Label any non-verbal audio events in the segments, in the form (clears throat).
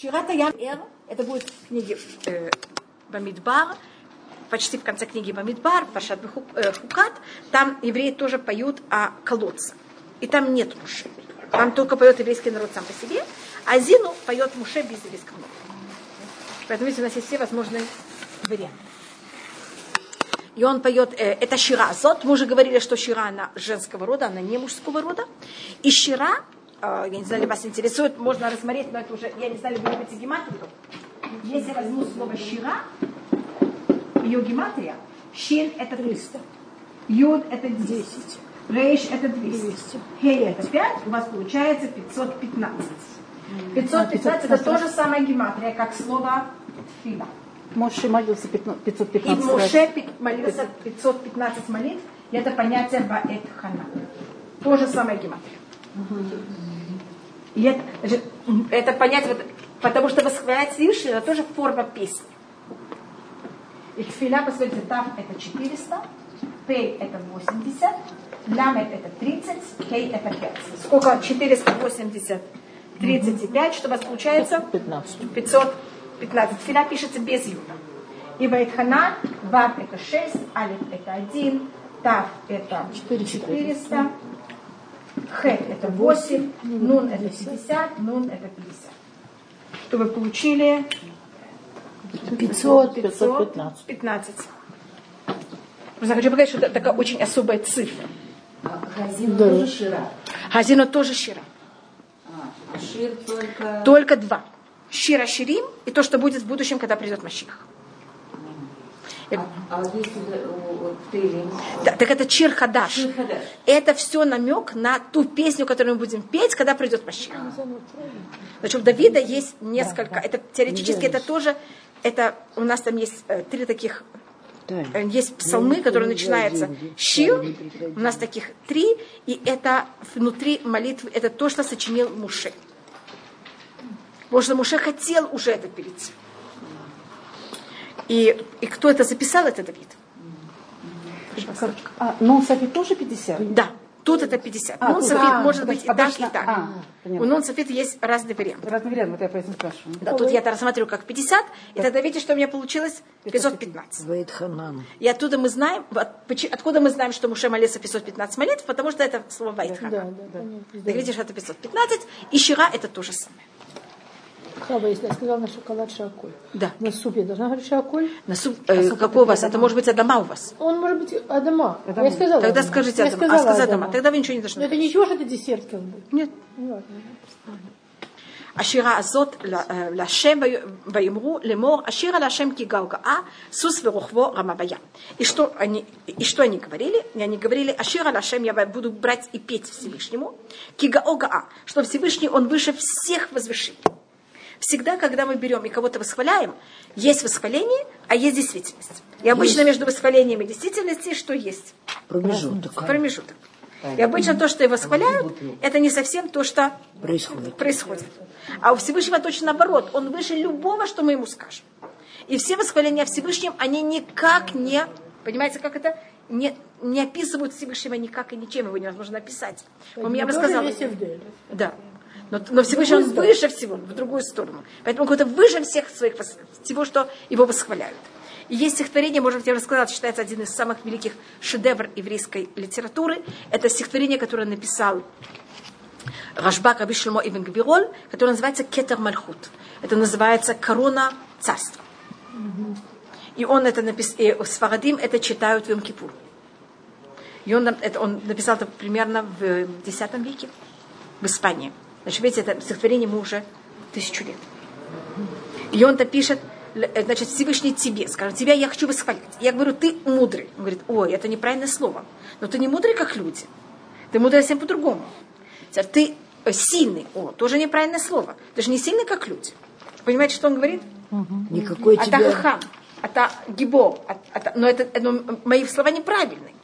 Ширата Ям Эр, это будет в книге э, Бамидбар, почти в конце книги Бамидбар, Пашат э, Хукат, там евреи тоже поют о колодце. И там нет Муше. Там только поет еврейский народ сам по себе, а Зину поет Муше без еврейского народа. Поэтому видите, у нас есть все возможные варианты. И он поет, э, это Шира Зот. Мы уже говорили, что Шира, она женского рода, она не мужского рода. И Шира, я не знаю, вас интересует, можно рассмотреть, но это уже, я не знаю, вы любите гематрию. Если возьму слово Шира, ее гематрия, Шин это 300, Юд это 10, Рейш это 200, Хей это 5, у вас получается 515. 515 это то же самое гематрия, как слово фила. Моше молился 515 И Моше молился 515 молитв, и это понятие Баэт Хана. То же самое гематрия. И это, это понятие, вот, потому что восхвалять Всевышнего, это тоже форма песни. И тфиля, посмотрите, там это 400, пей это 80, ламет это 30, хей это 5. Сколько? 480, 35, что у вас получается? 15. 515. Тфиля пишется без юда. И Вайтхана, Вав это 6, Алиф это 1, Тав это 400, Хет это 8, Нун это 50, Нун это 50. Что вы получили? 500, 515. 15. Просто хочу показать, что это такая очень особая цифра. А Хазин тоже Шира. Хазина тоже Шира. А, Шир только... Только два. Шира Ширим и то, что будет в будущем, когда придет Маших. А, а если? Да, так это Чир Хадаш. Шир Хадаш. Это все намек на ту песню, которую мы будем петь, когда придет Маших. Значит, у Давида есть несколько. Это теоретически это тоже. Это у нас там есть э, три таких э, есть псалмы, которые начинаются Шир, у нас таких три, и это внутри молитвы, это то, что сочинил Муше. Потому что Муше хотел уже это перейти. И, и кто это записал, это Давид. А, ну, Софи тоже 50? Да, тут это 50. А, Софит а, может быть и так, и так. а, У Софит есть разные варианты. Разный вариант, вот я поэтому спрашиваю. Да, тут я это рассматриваю как 50, и тогда видите, что у меня получилось 515. Вейтханан. И оттуда мы знаем, откуда мы знаем, что Муше молился 515 молитв, потому что это слово Вайтхана. Да, да, да. Так видите, что это 515, и Шира это то же самое. Хава, если я сказала на шоколад шаколь. Да. На суп я должна говорить шаколь? На суп, э, какой у вас? Это может быть Адама у вас. Он может быть Адама. Я сказала. Тогда Адама. скажите Я Адама. А сказала сказать Адама. Адама. Тогда вы ничего не Но должны. это ничего, что это десерт как бы. Нет. Не важно. השירה הזאת ל- להשם ויאמרו לאמור, השיר על השם כי גלגאה, סוס ורוכבו רמה בים. И что они, и что они говорили? И они говорили, ашир על השם я буду брать и петь Всевышнему, кигао гаа, что Всевышний, он выше всех возвышений. Всегда, когда мы берем и кого-то восхваляем, есть восхваление, а есть действительность. И обычно между восхвалением и действительностью что есть? Промежуток Промежуток. И обычно то, что и восхваляют, это не совсем то, что происходит. происходит. А у Всевышнего точно наоборот. Он выше любого, что мы ему скажем. И все восхваления о Всевышнем, они никак не, понимаете, как это, не, не описывают Всевышнего никак и ничем его невозможно описать. У меня бы сказала, да. Но, но Всевышний он выше всего, в другую сторону. Поэтому он какой-то выше всех своих, всего, что его восхваляют. И есть стихотворение, может быть, я уже сказала, считается один из самых великих шедевров еврейской литературы. Это стихотворение, которое написал Рашбак Раби Шломо Ибн которое называется Кетер Мальхут. Это называется корона царства. И он это написал, и с Фарадим это читают в Йом-Кипур. И он, это, он написал это примерно в X веке в Испании. Значит, видите, это стихотворение ему уже тысячу лет. И он-то пишет, л- э, значит, Всевышний тебе, скажем, тебя я хочу восхвалять. Я говорю, ты мудрый. Он говорит, ой, это неправильное слово. Но ты не мудрый, как люди. Ты мудрый совсем по-другому. Ты э, сильный. О, тоже неправильное слово. Ты же не сильный, как люди. Понимаете, что он говорит? Никакой А тебе... хахам, это гибо, но это, это мои слова неправильные.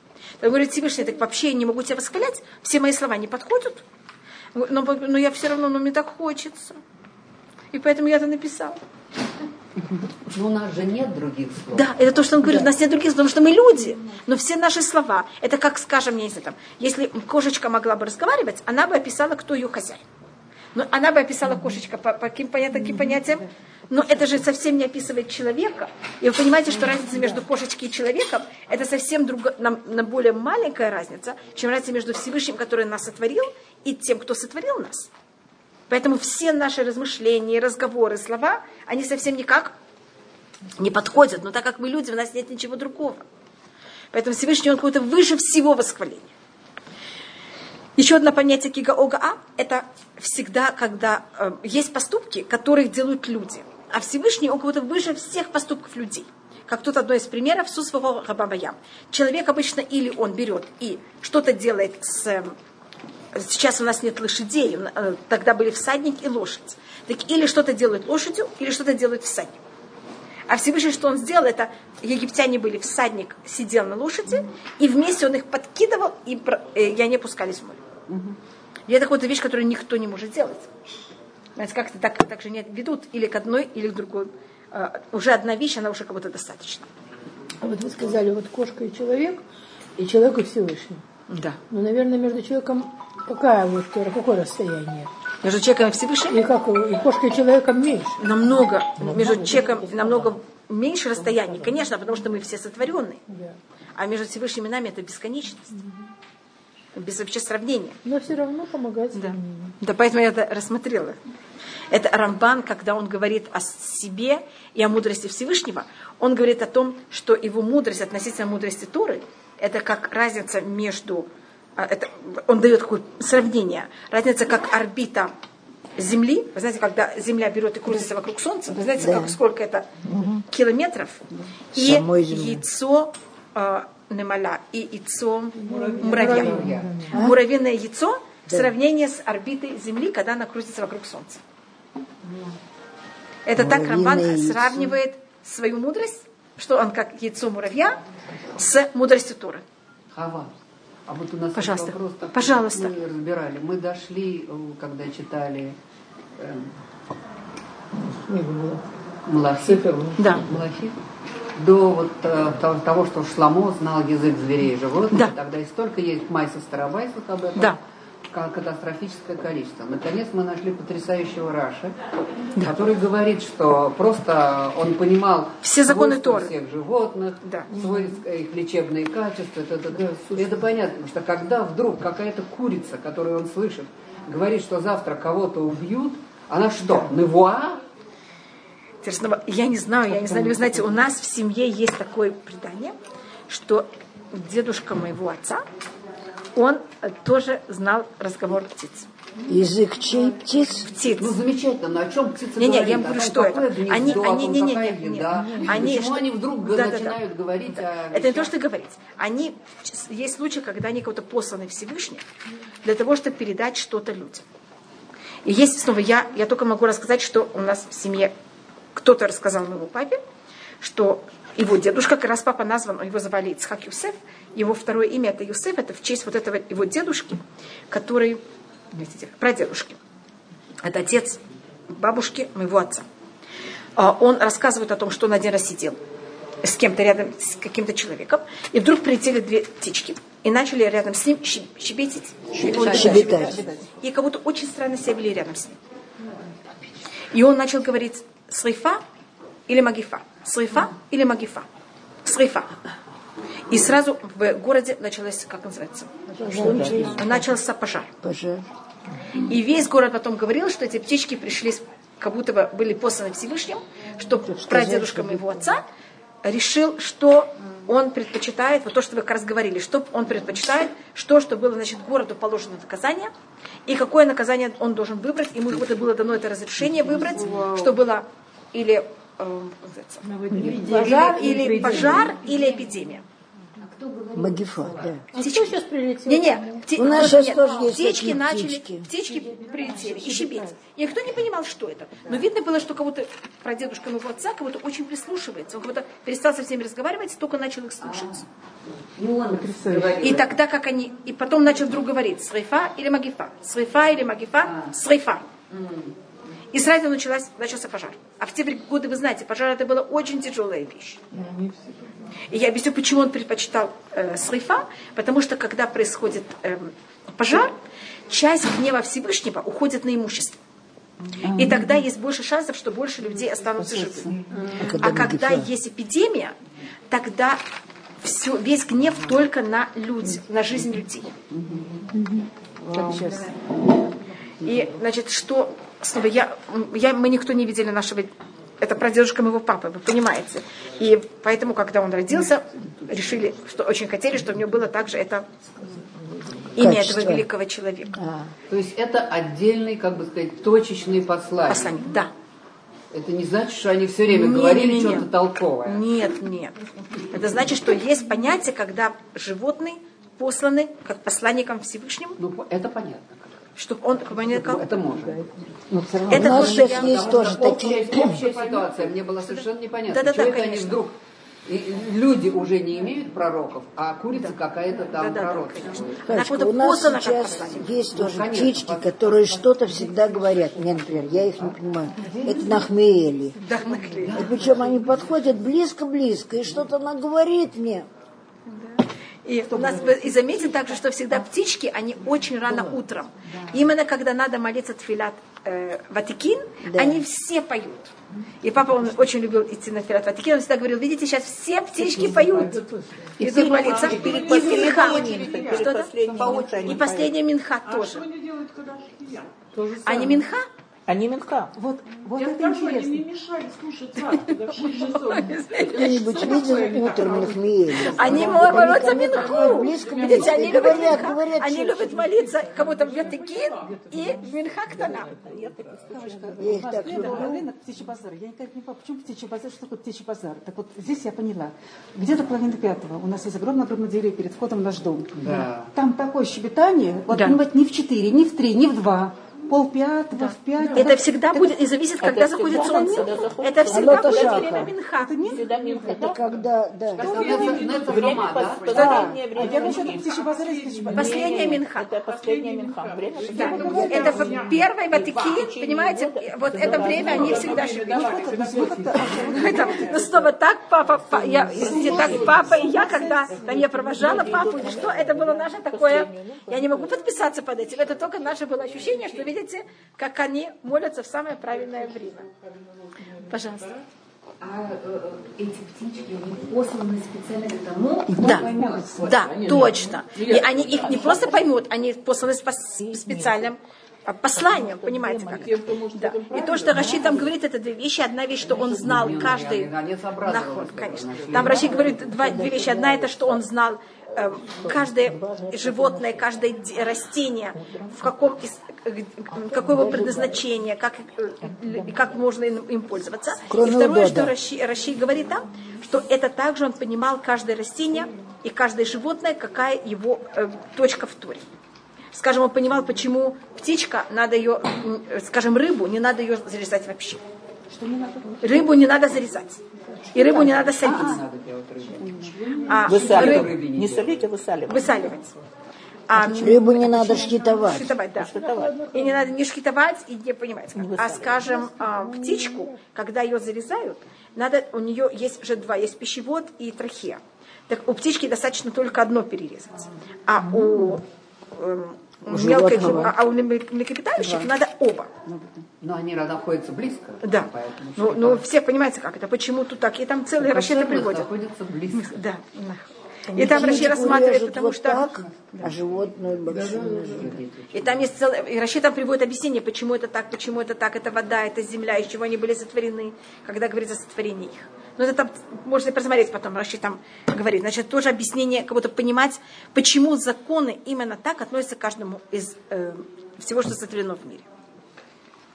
Он говорит, Всевышний, так вообще я не могу тебя восхвалять, все мои слова не подходят. Но, но я все равно, но мне так хочется. И поэтому я это написал. Ну, у нас же нет других слов. Да, это то, что он говорит, у нас нет других слов, потому что мы люди. Но все наши слова, это как, скажем, не знаю, там, если кошечка могла бы разговаривать, она бы описала, кто ее хозяин. Но она бы описала кошечка по, по каким понятным таким понятиям. Но это же совсем не описывает человека. И вы понимаете, что разница между кошечкой и человеком это совсем друго, на, на более маленькая разница, чем разница между Всевышним, который нас сотворил, и тем, кто сотворил нас. Поэтому все наши размышления, разговоры, слова, они совсем никак не подходят. Но так как мы люди, у нас нет ничего другого. Поэтому Всевышний, он какой-то выше всего восхваления. Еще одно понятие кигаога – это всегда, когда э, есть поступки, которые делают люди. А Всевышний, он как-то выше всех поступков людей. Как тут одно из примеров, Сусвого Рабабаям. Человек обычно или он берет и что-то делает с... Э, сейчас у нас нет лошадей, э, тогда были всадник и лошадь. Так или что-то делает лошадью, или что-то делает всадник. А Всевышний, что он сделал, это египтяне были, всадник сидел на лошади, и вместе он их подкидывал, и, э, и они опускались в море. Угу. И это какая-то вещь, которую никто не может делать. Знаете, как-то так, так же не ведут или к одной, или к другой. Uh, уже одна вещь, она уже как будто достаточно. А вот вы сказали, вот кошка и человек, и человек и Всевышний. Да. Ну, наверное, между человеком какая вот, какое расстояние? Между человеком и Всевышним? И как и кошкой и человеком меньше. Намного. между человеком намного меньше расстояний, конечно, потому что мы все сотворенные. Да. А между Всевышними нами это бесконечность. Без вообще сравнения. Но все равно помогает да. да, поэтому я это рассмотрела. Это Рамбан, когда он говорит о себе и о мудрости Всевышнего, он говорит о том, что его мудрость относительно мудрости Торы, это как разница между... а, Это, он дает такое сравнение. Разница как орбита Земли. Вы знаете, когда Земля берет и крутится вокруг Солнца, вы знаете, Да. как, сколько это километров? И яйцо э, немаля и яйцо муравья. Муравьиное яйцо в сравнении с орбитой Земли, когда она крутится вокруг Солнца. Это так Рамбан яйцо. сравнивает свою мудрость, что он как яйцо муравья с мудростью Торы. Хава. А вот у нас Пожалуйста. вопрос такой, Пожалуйста. Мы разбирали. Мы дошли, э, когда читали эм, Не было. Малахит, Цифр. Да. Малахит, до вот э, того- того, что Шламо знал язык зверей и животных, Да. и тогда и столько есть майса старобайсов об этом, Да. Ка- катастрофическое количество. Наконец мы нашли потрясающего Раши, который говорит, что просто он понимал Все законы Торы. всех животных, Да. свойства, их лечебные качества. Это, это, это, это понятно, потому что когда вдруг какая-то курица, которую он слышит, говорит, что завтра кого-то убьют, она что, невуа? Теперь снова, я не знаю, я не знаю, вы знаете, у нас в семье есть такое предание, что дедушка моего отца, он э, тоже знал разговор птиц. Язык чей птиц? Птиц. Ну, замечательно, но о чем птица Не-не, говорит? я О говорю, том, что это? гнездо, Они- том, они- не- не- не- не. еда. Они Почему что- они вдруг Да-да-да. начинают говорить о Это не то, что говорить. Они, есть случаи, когда они кого-то посланы Всевышним для того, чтобы передать что-то людям. И есть снова я, я только могу рассказать, что у нас в семье кто-то рассказал моему папе, что его дедушка, как раз папа назван, его звали Ицхак Юсеф, его второе имя это Юсеф, это в честь вот этого его дедушки, который, простите, прадедушки. Это отец бабушки моего отца. А, Он рассказывает о том, что он один раз сидел с кем-то рядом, с каким-то человеком, и вдруг прилетели две птички и начали рядом с ним щеб- щебетить. Щебетать. И как будто очень странно себя вели рядом с ним. И он начал говорить срифа или магифа. Срифа или магифа. Срифа. И сразу в городе началось, как называется? Начался пожар. Пожар. И весь город потом говорил, что эти птички пришли, как будто бы были посланы Всевышним, что прадедушка моего отца решил, что он предпочитает, вот то, что вы как раз говорили, что он предпочитает, что, что было, значит, городу положено наказание, и какое наказание он должен выбрать, ему как будто было дано это разрешение выбрать, что было или э, пожар, или пожар, или эпидемия. Магифа, да. А кто сейчас прилетел? Не-не, пти- У нас сейчас нет, тоже есть птички начали, птички. птички прилетели и щебетать. И никто не понимал, что это. Но видно было, что кого-то прадедушка моего отца кого-то очень прислушивается. Он кого-то перестал со всеми разговаривать, только начал их слушать. И он говорил, И тогда, как они, и потом начал вдруг говорить, срейфа или магифа, срейфа или магифа, срейфа. И сразу началась, начался пожар. А в те годы, вы знаете, пожар это была очень тяжелая вещь. И я объясню, почему он предпочитал э, срейфа, потому что когда происходит эм, пожар, часть гнева Всевышнего уходит на имущество. И тогда есть больше шансов, что больше людей останутся живыми. когда А когда есть эпидемия, тогда все, весь гнев только на люди, на жизнь людей. И, значит, что... Снова, я, я, мы никто не видели нашего... Это прадедушка моего папы, вы понимаете. И поэтому, когда он родился, решили, что очень хотели, чтобы у него было также это имя Качество. этого великого человека. А, То есть это отдельный, как бы сказать, точечный послание. Послание. Да. Это не значит, что они все время Не, говорили не, не, не. что-то толковое. Нет, нет. Это значит, что есть понятие, когда животные посланы как посланникам Всевышнему, Ну, это понятно. Чтобы он коммуникал. Это можно. Но все равно. Это у нас сейчас я- есть тоже Общая, такие... общая ситуация. Мне было совершенно непонятно. Чего это они конечно. вдруг... и- люди уже не имеют пророков, а курица какая-то там пророчество. конечно. Танечка, Так вот, у нас как сейчас есть тоже конечно, птички, которые что-то всегда говорят. Мне, например, я их не понимаю. Это нахмели. Да, наклеили. И причем они подходят близко-близко, и что-то она говорит мне. И у нас и заметим также, что всегда птички, они очень рано утром. Именно когда надо молиться тфилат э, Ватикин, Да. они все поют. И папа, он очень любил идти на тфилат Ватикин, он всегда говорил, видите, сейчас все птички поют. И тут молиться. И минха. Что-то? они И последняя минха А тоже. что они делают, когда шкия? А не минха? Они минха. Вот, вот Я это они интересно. мне мешали слушать в часов. Кто-нибудь видел утром нахмели? Они молятся минху. Видите, близко, они любят минха. Они любят молиться кому-то в Ватикин и в минха ктана. Я их так люблю. Птичий базар. Я никак не понимаю, почему птичий базар, что такое птичий базар. Так вот, здесь я поняла. Где-то половина пятого у нас есть огромное-огромное дерево перед входом в наш дом. Да. Там такое щебетание, вот не в четыре, не в три, не в два, пол пятого, в пять. Это всегда будет и зависит, когда Это заходит всегда, солнце. когда заходит Это всегда будет шаха. время минха. Всегда минха. Это когда, да. Это Время, да? последнее А время. я думаю, это. Последняя минха. Это последняя минха. Время Да. Это в первой Ватикин, понимаете, вот это время они всегда шевелят. Это, ну снова так папа, па- я, так папа и я, когда там я провожала папу, или что, это было наше такое, я не могу подписаться под этим, это только наше было ощущение, что видите, как они молятся в самое правильное время. Пожалуйста. А э, эти птички, они посланы специально к тому, Да, да, точно. И они их не просто поймут, они посланы специальным а, посланием, понимаете как это? Да. И то, что Рашид там говорит, это две вещи. Одна вещь, что он знал каждый Они наход, конечно. Там Рашид говорит два, две вещи. Одна это, что он знал каждое животное, каждое растение, в каком э, его предназначение, как, э, как можно им, им пользоваться. Кроме и второе, что Раши, Раши говорит там, что это также он понимал каждое растение и каждое животное, какая его э, точка в туре. Скажем, он понимал, почему птичка, надо ее, э, скажем, рыбу, не надо ее зарезать вообще. Рыбу не надо зарезать. И рыбу не надо солить. Надо делать рыбу. А Высаливать. рыбу Не солить, а высаливать. высаливать. А Рыбу не надо шкитовать. шкитовать, да. Шкитовать. И не надо не шкитовать и не понимать. как. А скажем, а, птичку, когда ее зарезают, надо, у нее есть же два, есть пищевод и трахея. Так у птички достаточно только одно перерезать. А у эм, мелкой, животного. а у млекопитающих надо оба. Но они находятся близко. Да. Поэтому Ну, ну, там? все понимаете, как это, почему тут так. И там целые расчеты Концерны приводят. находятся близко. Да. И там Раши Птичку рассматривает, режут потому вот что... так, а животное большое. И там есть целое... И Раши там приводит объяснение, почему это так, почему это так, это вода, это земля, из чего они были сотворены, когда говорится о сотворении их. Но это там можно посмотреть потом, Раши там говорит. Значит, тоже объяснение, как будто понимать, почему законы именно так относятся к каждому из э, всего, что сотворено в мире.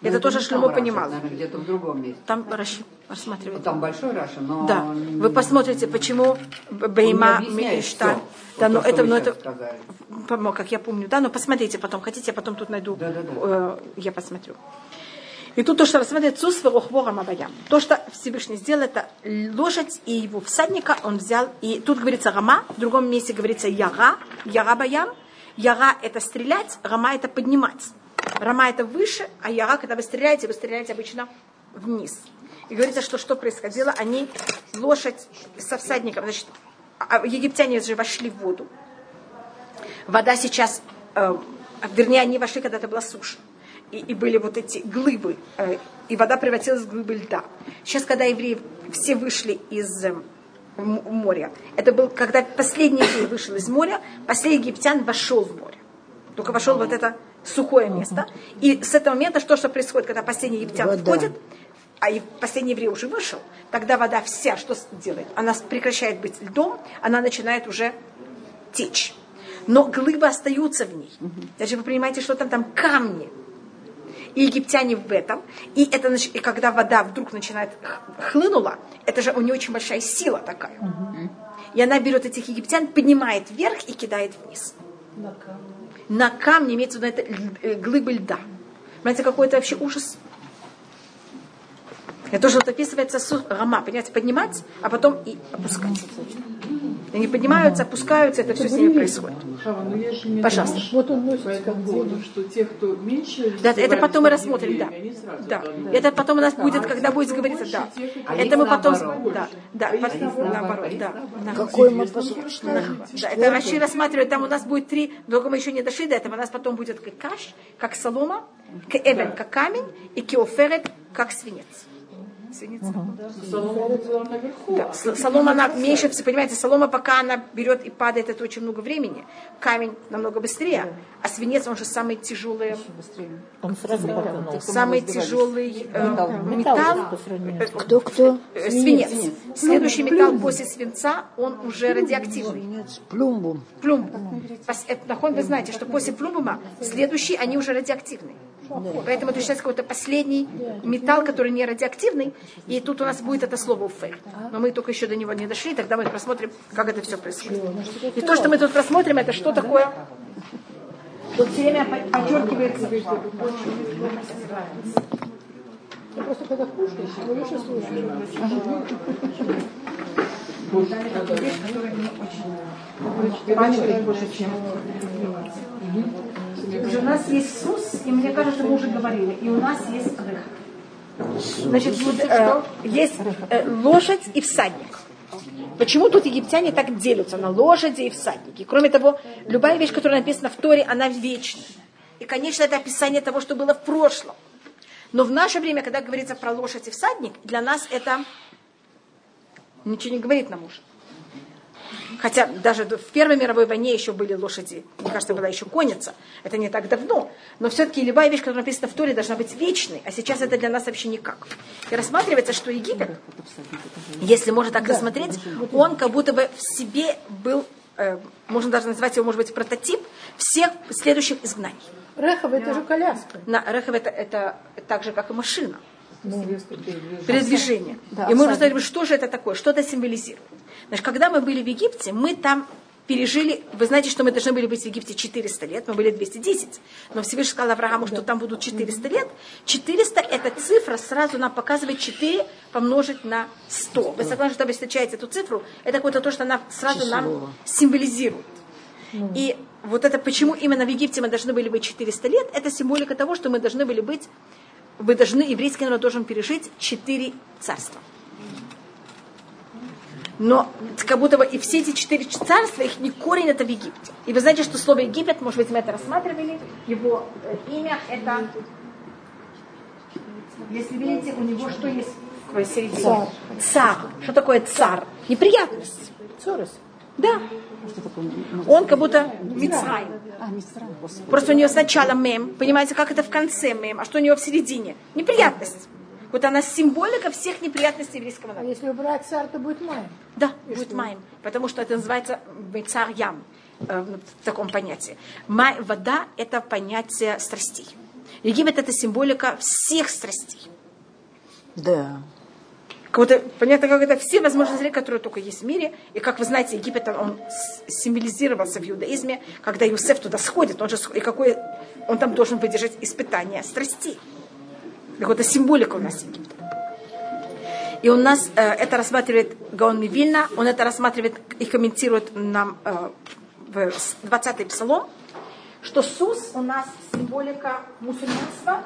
Но это тоже Шлюмо понимал. Наверное, где-то в другом месте. Там Раши рассматривает. Там большой Раша, но... Да, вы посмотрите, почему Бейма всё. Да, Вот но то, это, но это, сказали. как я помню, да, но посмотрите потом, хотите, я потом тут найду, Да-да-да. э, я посмотрю. И тут то, что рассматривает Цус Верохвором Абаям. То, что Всевышний сделал, это лошадь и его всадника он взял. И тут говорится Рама, в другом месте говорится Яра, Яра Баям. Яра это стрелять, Рама это поднимать. Рама это выше, а Яра, когда вы стреляете, вы стреляете обычно вниз. И говорится, что что происходило, они лошадь со всадником, значит, а египтяне же вошли в воду. Вода сейчас, э, вернее, они вошли, когда это была суша. И, и были вот эти глыбы, э, и вода превратилась в глыбы льда. Сейчас, когда евреи все вышли из э, моря, это был, когда последний еврей вышел из моря, последний египтян вошел в море. Только вошел вот это сухое место. И с этого момента что, что происходит, когда последний египтян Вода. входит, а и последний еврей уже вышел, тогда вода вся что делает? Она прекращает быть льдом, она начинает уже течь. Но глыбы остаются в ней. Даже вы понимаете, что там, там камни. И египтяне в этом. И, это, и когда вода вдруг начинает хлынула, это же у нее очень большая сила такая. И она берет этих египтян, поднимает вверх и кидает вниз. На камне имеется в виду это э, глыбы льда. Понимаете, какой это вообще ужас? Это тоже вот описывается с рама, понимаете, поднимать, а потом и опускать. Они поднимаются, опускаются, это все с ними происходит. Хава, ну Пожалуйста. Вот он носит как поводу, что те, кто меньше... Да, это потом мы рассмотрим, да. евреями, они сразу Да. Это потом у нас будет, А когда те, будет говориться, да. А Это мы потом, да, да, А есть потом- наоборот. да. да. Какой мы? Да, это Раши рассматривает, там у нас будет три, только мы еще не дошли до этого, у нас потом будет каш, как солома, кэбен, как камень, и кеоферет, как свинец. Свинец. Солома была наверху. Да, солома, она меньше, понимаете, солома, пока она берет и падает, это очень много времени. Камень намного быстрее, а свинец, он же самый тяжелый, Он сразу потонул. самый тяжелый э, Металл. металл, Металл с- Кто, кто? э, свинец. Следующий металл после свинца, он уже радиоактивный. Свинец, плюмбум. Плюмб. Пос- это, нахон, вы знаете, что после плюмбума следующие, они уже радиоактивные. Поэтому это считается какой-то последний металл, который не радиоактивный. И тут у нас будет это слово уфер. Но мы только еще до него не дошли, тогда мы посмотрим, как это все происходит. И то, что мы тут просмотрим, это что такое? Тут все время по- подчеркивается. Просто когда кушаешь, слушаешь. У нас есть сус, и мне кажется, мы уже говорили, и у нас есть рых. Значит, вот, э, есть э, лошадь и всадник. Почему тут египтяне так делятся на лошади и всадники? Кроме того, любая вещь, которая написана в Торе, она вечная. И, конечно, это описание того, что было в прошлом. Но в наше время, когда говорится про лошадь и всадник, для нас это ничего не говорит нам уже. Хотя даже в Первой мировой войне еще были лошади. Мне кажется, была еще конница. Это не так давно. Но все-таки любая вещь, которая написана в Торе, должна быть вечной. А сейчас это для нас вообще никак. И рассматривается, что Египет, если можно так рассмотреть, он как будто бы в себе был, э, можно даже назвать его, может быть, прототип всех следующих изгнаний. Рехов, это же коляска. На Рехав это, это так же, как и машина. Передвижения. Передвижение. Да, и мы уже что же это такое, что это символизирует. Значит, когда мы были в Египте, мы там пережили, вы знаете, что мы должны были быть в Египте 400 лет, мы были 210, но Всевышний сказал Аврааму, что там будут 400 лет. 400 эта цифра сразу нам показывает 4 помножить на 100. Вы согласны, что вы встречаете эту цифру, это какое-то то, что она сразу нам Число. символизирует. И вот это почему именно в Египте мы должны были быть 400 лет, это символика того, что мы должны были быть, вы должны, еврейский народ должен пережить 4 царства. Но как будто бы и все эти четыре царства, их не корень это в Египте. И вы знаете, что слово Египет, может быть, мы это рассматривали, его э, имя это, если видите, у него что есть в середине? Царь. Царь. Что такое царь? Неприятность. Цорос. Да. Что такое? Он как будто Мицрай. А. Просто у нее сначала мем, понимаете, как это в конце мем, а что у нее в середине? Неприятность. Вот она символика всех неприятностей еврейского А народа. если убрать царь, то будет май. Да, будет майм, потому что это называется царь ям э, в таком понятии. Май, вода – это понятие страстей. Египет – это символика всех страстей. Да. Как будто, понятно, как это все возможные зрения, которые только есть в мире. И как вы знаете, Египет, он символизировался в иудаизме, когда Юсеф туда сходит, он же, и какой, он там должен выдержать испытание страстей. Какая-то символика у нас Египта. И у нас э, это рассматривает Гаон Мивильна, он это рассматривает и комментирует нам э, в 20-й псалом, что Сус у нас символика мусульманства,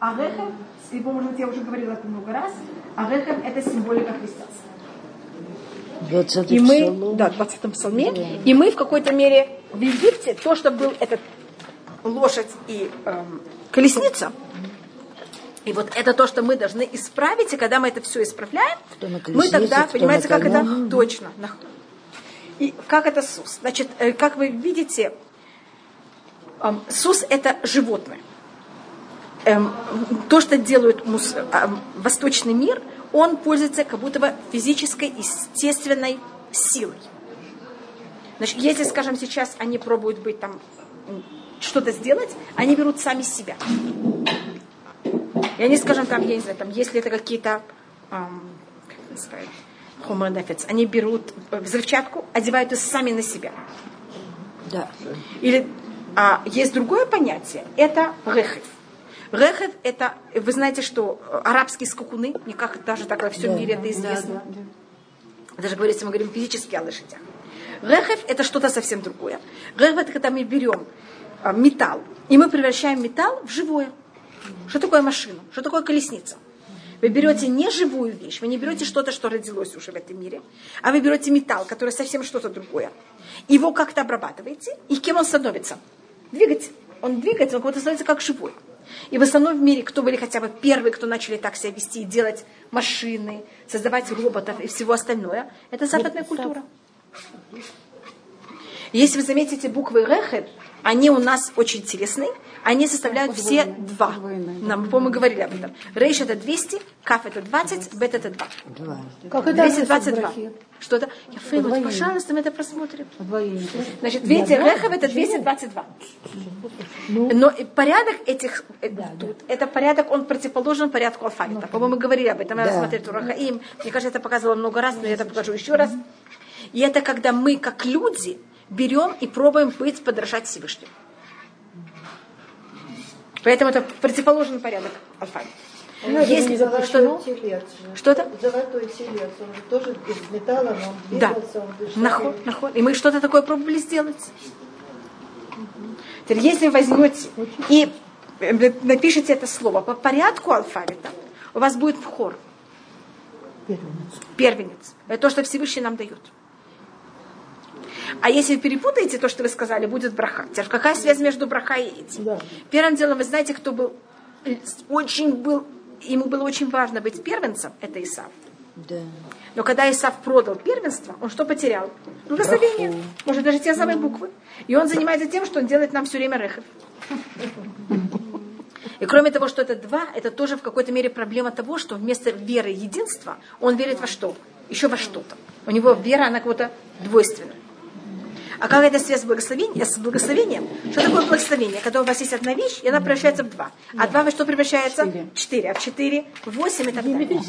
а Рехем, либо, может быть, я уже говорила это много раз, а Рехем это символика христианства. 20 И мы, псалом. да, в 20 псалме, и мы в какой-то мере в Египте, то, что был этот лошадь и эм, колесница. И вот это то, что мы должны исправить, и когда мы это все исправляем, мы тогда, понимаете, как это точно. И как это сус? Значит, э, как вы видите, эм, сус это животное. Эм, то, что делает мус- эм, восточный мир, он пользуется как будто бы физической, естественной силой. Значит, если, скажем, сейчас они пробуют быть там что-то сделать, они берут сами себя. И они, скажем, там, я не знаю, там, если это какие-то, homo nefetz, они берут э, взрывчатку, одевают ее сами на себя. Да. Или а, есть другое понятие, это рехев. Рехев это, вы знаете, что э, арабские скакуны, не как даже так во всем Да. мире это известно. Даже говорится, мы говорим физически о лошадях. Рехев это что-то совсем другое. Рехев это когда мы берем а, металл, и мы превращаем металл в живое. Что такое машина? Что такое колесница? Вы берете не живую вещь, вы не берете что-то, что родилось уже в этом мире, а вы берете металл, который совсем что-то другое. Его как-то обрабатываете, и кем он становится? Двигатель. Он двигается, он как будто становится как живой. И в основном в мире, кто были хотя бы первые, кто начали так себя вести и делать машины, создавать роботов и всего остальное, это западная культура. Если вы заметите буквы Рехет, они у нас очень интересны. Они составляют все два. Нам, по-моему, говорили об этом. Рейш это 200, Каф это 20, Бет это 2. Два. Как это 222. Что-то? Я феймут, пожалуйста, мы это просмотрим. Удвоение. Значит, видите, Рехав это 222. Но и порядок этих э, тут, это порядок, он противоположен порядку алфавита. По-моему, мы говорили об этом. Я Да. рассмотрели Турахаим. Мне кажется, это показывала много раз, но я это покажу еще раз. И это когда мы, как люди, берем и пробуем быть, подражать Всевышнему. Поэтому это противоположный порядок алфавита. Ну, что-то? золотой телец. Что-то? Золотой телец, он же тоже из металла, но он Да. двигался, он дышал. Наход, наход. И мы что-то такое пробовали сделать. Теперь, если возьмете и э, напишите это слово по порядку алфавита, у вас будет вхор, первенец. Это то, что Всевышний нам дает. А если вы перепутаете то, что вы сказали, будет браха. Теперь какая связь между браха и этим? Да. Первым делом, вы знаете, кто был э, очень был, ему было очень важно быть первенцем, это Исав. Да. Но когда Исав продал первенство, он что потерял? Благословение. Может, даже те самые буквы. И он занимается тем, что он делает нам все время рехов. И кроме того, что это два, это тоже в какой-то мере проблема того, что вместо веры единства он верит во что? Еще во что-то. У него вера, она как-то двойственная. А как это связь с благословением? С благословением? Что такое благословение? Когда у вас есть одна вещь, и она превращается в два. А два во что превращается? Четыре. Четыре. А в четыре в восемь и так далее.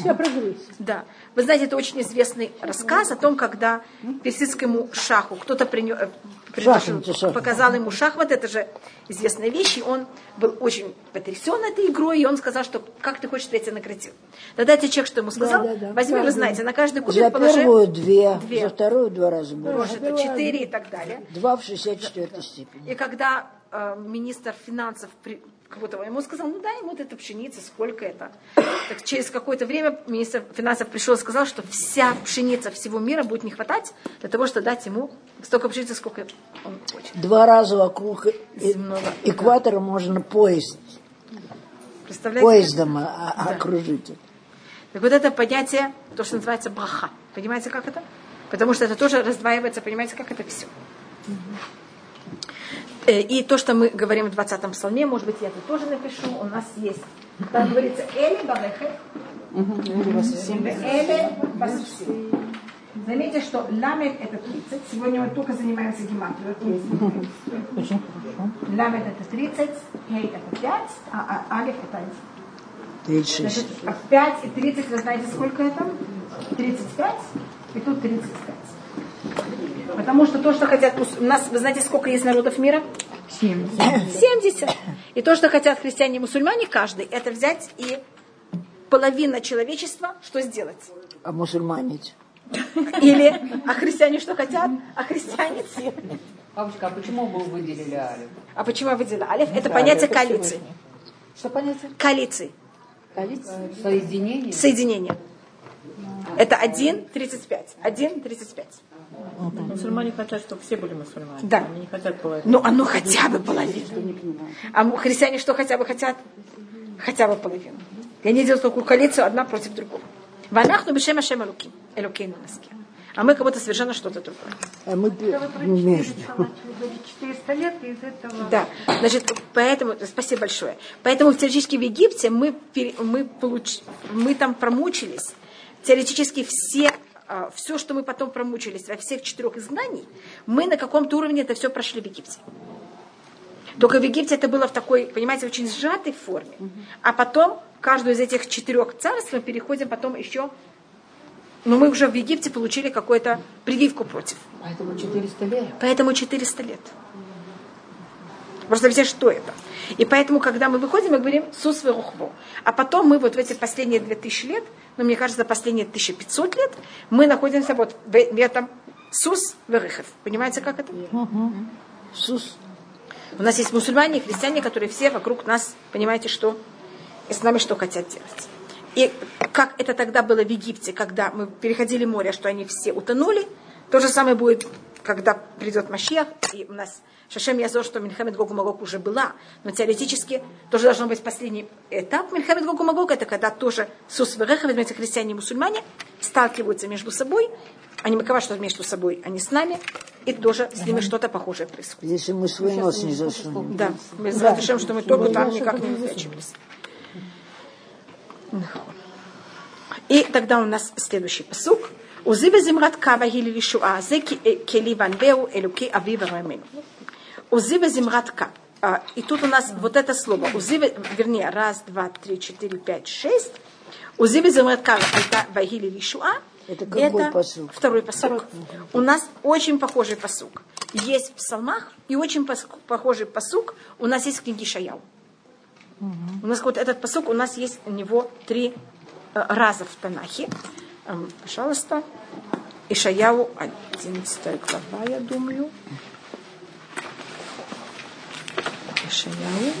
Да. Вы знаете, это очень известный рассказ о том, когда персидскому шаху кто-то э, шахматы. показал ему шахмат, это же известная вещь, и он был очень потрясен этой игрой, и он сказал, что как ты хочешь, я тебя наградил. Тогда этот человек, что ему сказал, да, да. возьми, вы знаете, на каждый За кубик положи первую две, две. за вторую два раза больше. может, это четыре и так далее. Два в 64 степени. И когда э, министр финансов при- какого-то ему сказал, ну дай ему вот эта пшеница, сколько это. Так через какое-то время министр финансов пришел и сказал, что вся пшеница всего мира будет не хватать для того, чтобы дать ему столько пшеницы, сколько он хочет. Два раза вокруг э- Много. экватора можно поезд, Представляете? поездом а- а- окружить. Так вот это понятие, то, что называется браха. Понимаете, как это? Потому что это тоже раздваивается, понимаете, как это все. Э, И то, что мы говорим в 20-м псалме, может быть, я тут тоже напишу, у нас есть. Там говорится Эли Басуси. Заметьте, что ламет это 30. Сегодня мы только занимаемся гематрией. Очень хорошо. Ламет это 30, Хей это 5, а а- Алиф это 1. 36. Значит, 5 и 30, вы знаете, сколько это? 35, и тут 35. Потому что то, что хотят... У нас, вы знаете, сколько есть народов мира? 70. И то, что хотят христиане и мусульмане, каждый, это взять и половина человечества, что сделать? А мусульмане? Или, а христиане что хотят? А христиане Бабушка, а почему вы выделили Алиф? А почему я выделила алиф? Это понятие коалиции. Что понятие? Коалиции. Коалиция? Соединение? Соединение. Это 1,35. 1,35. Мусульмане хотят, чтобы все были мусульмане. Да. Они не хотят половину. Ну, оно хотя бы половину. А христиане что хотя бы хотят? Хотя бы половину. И они делают такую коалицию одна против другого. Ванахну бешем Ашем Элуким. Элукейну наски. А мы как будто совершенно что-то другое. А мы между. 400 лет из этого... Да, значит, поэтому, спасибо большое. Поэтому теоретически в Египте мы, мы, получ, мы там промучились. Теоретически все, все, что мы потом промучились во всех четырех изгнаний, мы на каком-то уровне это все прошли в Египте. Только в Египте это было в такой, понимаете, очень сжатой форме. А потом каждую из этих четырех царств мы переходим потом еще... Но мы уже в Египте получили какую-то прививку против. Поэтому 400 лет. Поэтому 400 лет. Просто все, что это. И поэтому, когда мы выходим, мы говорим «сус верухво». А потом мы вот в эти последние 2000 лет, ну, мне кажется, последние 1500 лет, мы находимся вот в в этом «сус верыхов». Понимаете, как это? Сус. У нас есть мусульмане и христиане, которые все вокруг нас, понимаете, что и с нами что хотят делать. И как это тогда было в Египте, когда мы переходили море, что они все утонули, то же самое будет, когда придет Машиах, и у нас Шашем Язор, что Мельхамед Гогу Магог уже была, но теоретически тоже должно быть последний этап Мельхамед Гогу Магог, это когда тоже Сус Вереха, эти христиане и мусульмане, сталкиваются между собой, они маковать, что между собой, они с нами, и тоже с ними что-то похожее происходит. Если мы свой нос не засунем. Да, мы да. что мы только там никак не вытачивались. И тогда у нас следующий посук. Узиве зимрат кава гили лишуа, зе кели ванбеу элуки авива рамену. Узиве зимрат ка. А, И тут у нас вот это слово. Узиве, вернее, раз, два, три, четыре, пять, шесть. Узиве зимрат кава вагили лишуа. Это какой посук? Второй посук. У нас очень похожий посук. Есть в псалмах и очень похожий посук у нас есть в книге Шаяу. У нас вот этот посук, у нас есть у него три э, раза в Танахе. Эм, пожалуйста. Ишаяу 11 глава, я думаю. Ишаяу.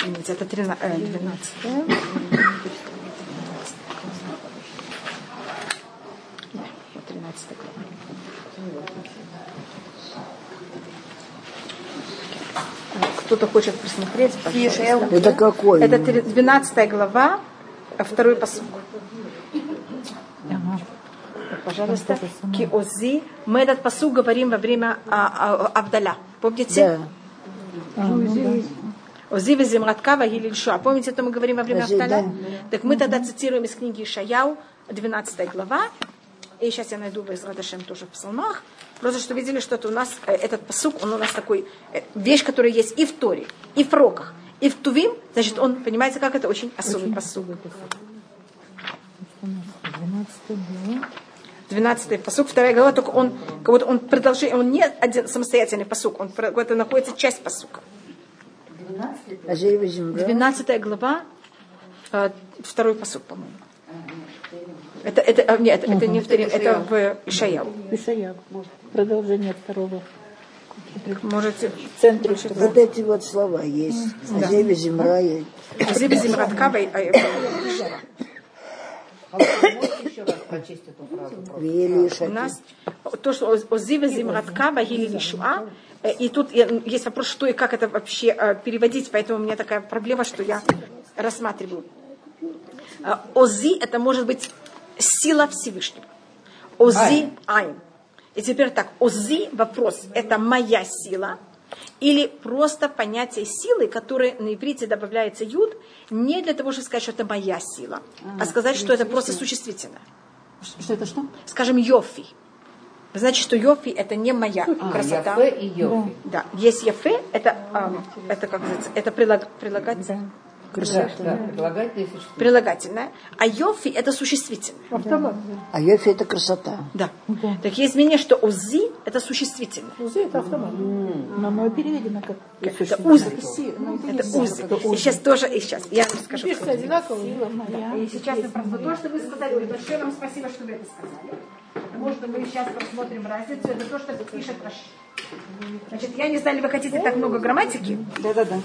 Извините, это 13, э, 12. Да, вот 13 глава. Кто-то хочет присмотреть, пожалуйста. Это какой? Это три- 12 глава, а второй посук. Пожалуйста. Киози. Мы этот посук говорим во время а, а, Авдаля. Помните? Да. Ози веземратка вагиль шуа. Помните, это мы говорим во время Авдаля? да. Так мы тогда цитируем из книги Шаяу, 12 глава. И сейчас я найду в Израдашем тоже в псалмах. Просто что видели, что это у нас, э, этот посук, он у нас такой, э, вещь, которая есть и в Торе, и в Роках, и в Тувим. Значит, он, понимаете, как это очень особый посук. 12 посук, вторая глава, только он, как будто он продолжение, он не один самостоятельный посук, он про- это находится часть посука. А Зеева земля? 12 глава, э, второй посук, по-моему. Это, это, а, нет, это не в Торе, это в Ишаяу. Ишая. Продолжение второго. Можете В центре. Вот эти вот слова есть. А Зеева земля. и- Зиби Зимратка, вай- а, вы можете еще раз прочесть эту фразу? просто? Вели У нас то, что Озива Зимратка, Вагили Лишуа, э, и тут я- есть вопрос, что и как это вообще э, переводить, поэтому у меня такая проблема, что я рассматриваю. Э, Ози это может быть сила Всевышнего. Ози Айн. И теперь так, Ози вопрос, это моя сила, или просто понятие силы, которое на иврите добавляется юд, не для того, чтобы сказать, что это моя сила, а сказать, что это просто существительное. Что это что? Скажем, йофи. Знаете, что йофи это не моя А, красота. Яфе и Йофи. Да, есть яфе, это, ам, это как называется, это прилаг, прилагательное. Да, да, предлагательное существительное. прилагательное, а йофи это существительное. А Йофи это красота. Да. Так есть мнение, что узи это существительное. Узи это автомат. Но оно переведено как Это узы. Это узы. И сейчас тоже, и сейчас, я вам скажу. Пишется одинаково. И сейчас мы просто то, что вы сказали, большое вам спасибо, что вы это сказали. Потому что мы сейчас посмотрим разницу, это то, что пишет Раши. Значит, я не знаю, ли вы хотите так много грамматики, Да-да-да.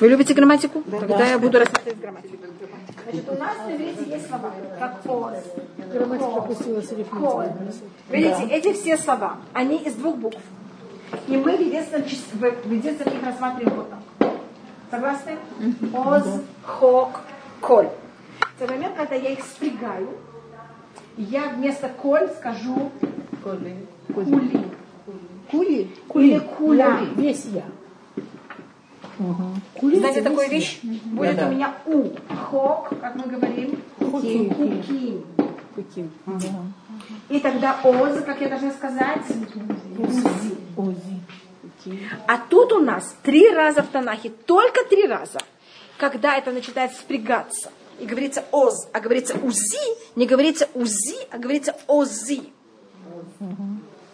Вы любите грамматику? Тогда я буду рассматривать грамматику. Значит, у нас на иврите есть слова, как оз, Грамматика пропустила с арифметикой. Видите, эти все слова, они из двух букв. И мы в единственном, в единственном их рассматриваем вот так. Согласны? Оз, хок, коль. В тот момент, когда я их спрягаю, я вместо коль скажу кули. Кули? Или куля. Весь я. Знаете такую вещь? Будет Да-да. у меня у. Хок, как мы говорим, Хуким. хуким. Каким? И тогда оз, как я должна сказать, узи. Ози. А тут у нас три раза в Танахе, только три раза, когда это начинает спрягаться. И говорится оз, а говорится узи, не говорится узи, а говорится ози.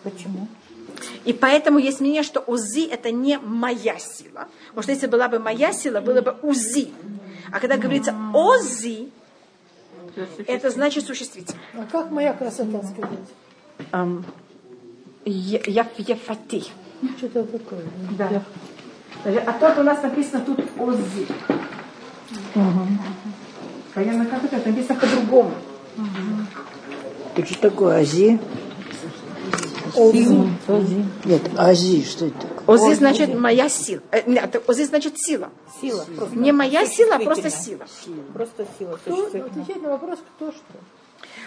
Почему? И поэтому есть мнение, что узи это не моя сила. Потому что если была бы моя сила, было бы узи. А когда говорится ози, это значит существительное. А как моя красота сказать? Я- ефати. Что-то такое. Да. А тут у нас написано тут ози. Понятно, как это? Написано по-другому. Это что такое Ази? Нет, Ази, что это такое? Ози значит моя сила. Э, нет, ози значит сила. Сила. Просто Не моя сила, а просто сила. Просто сила. Кто, отвечать на вопрос, кто что.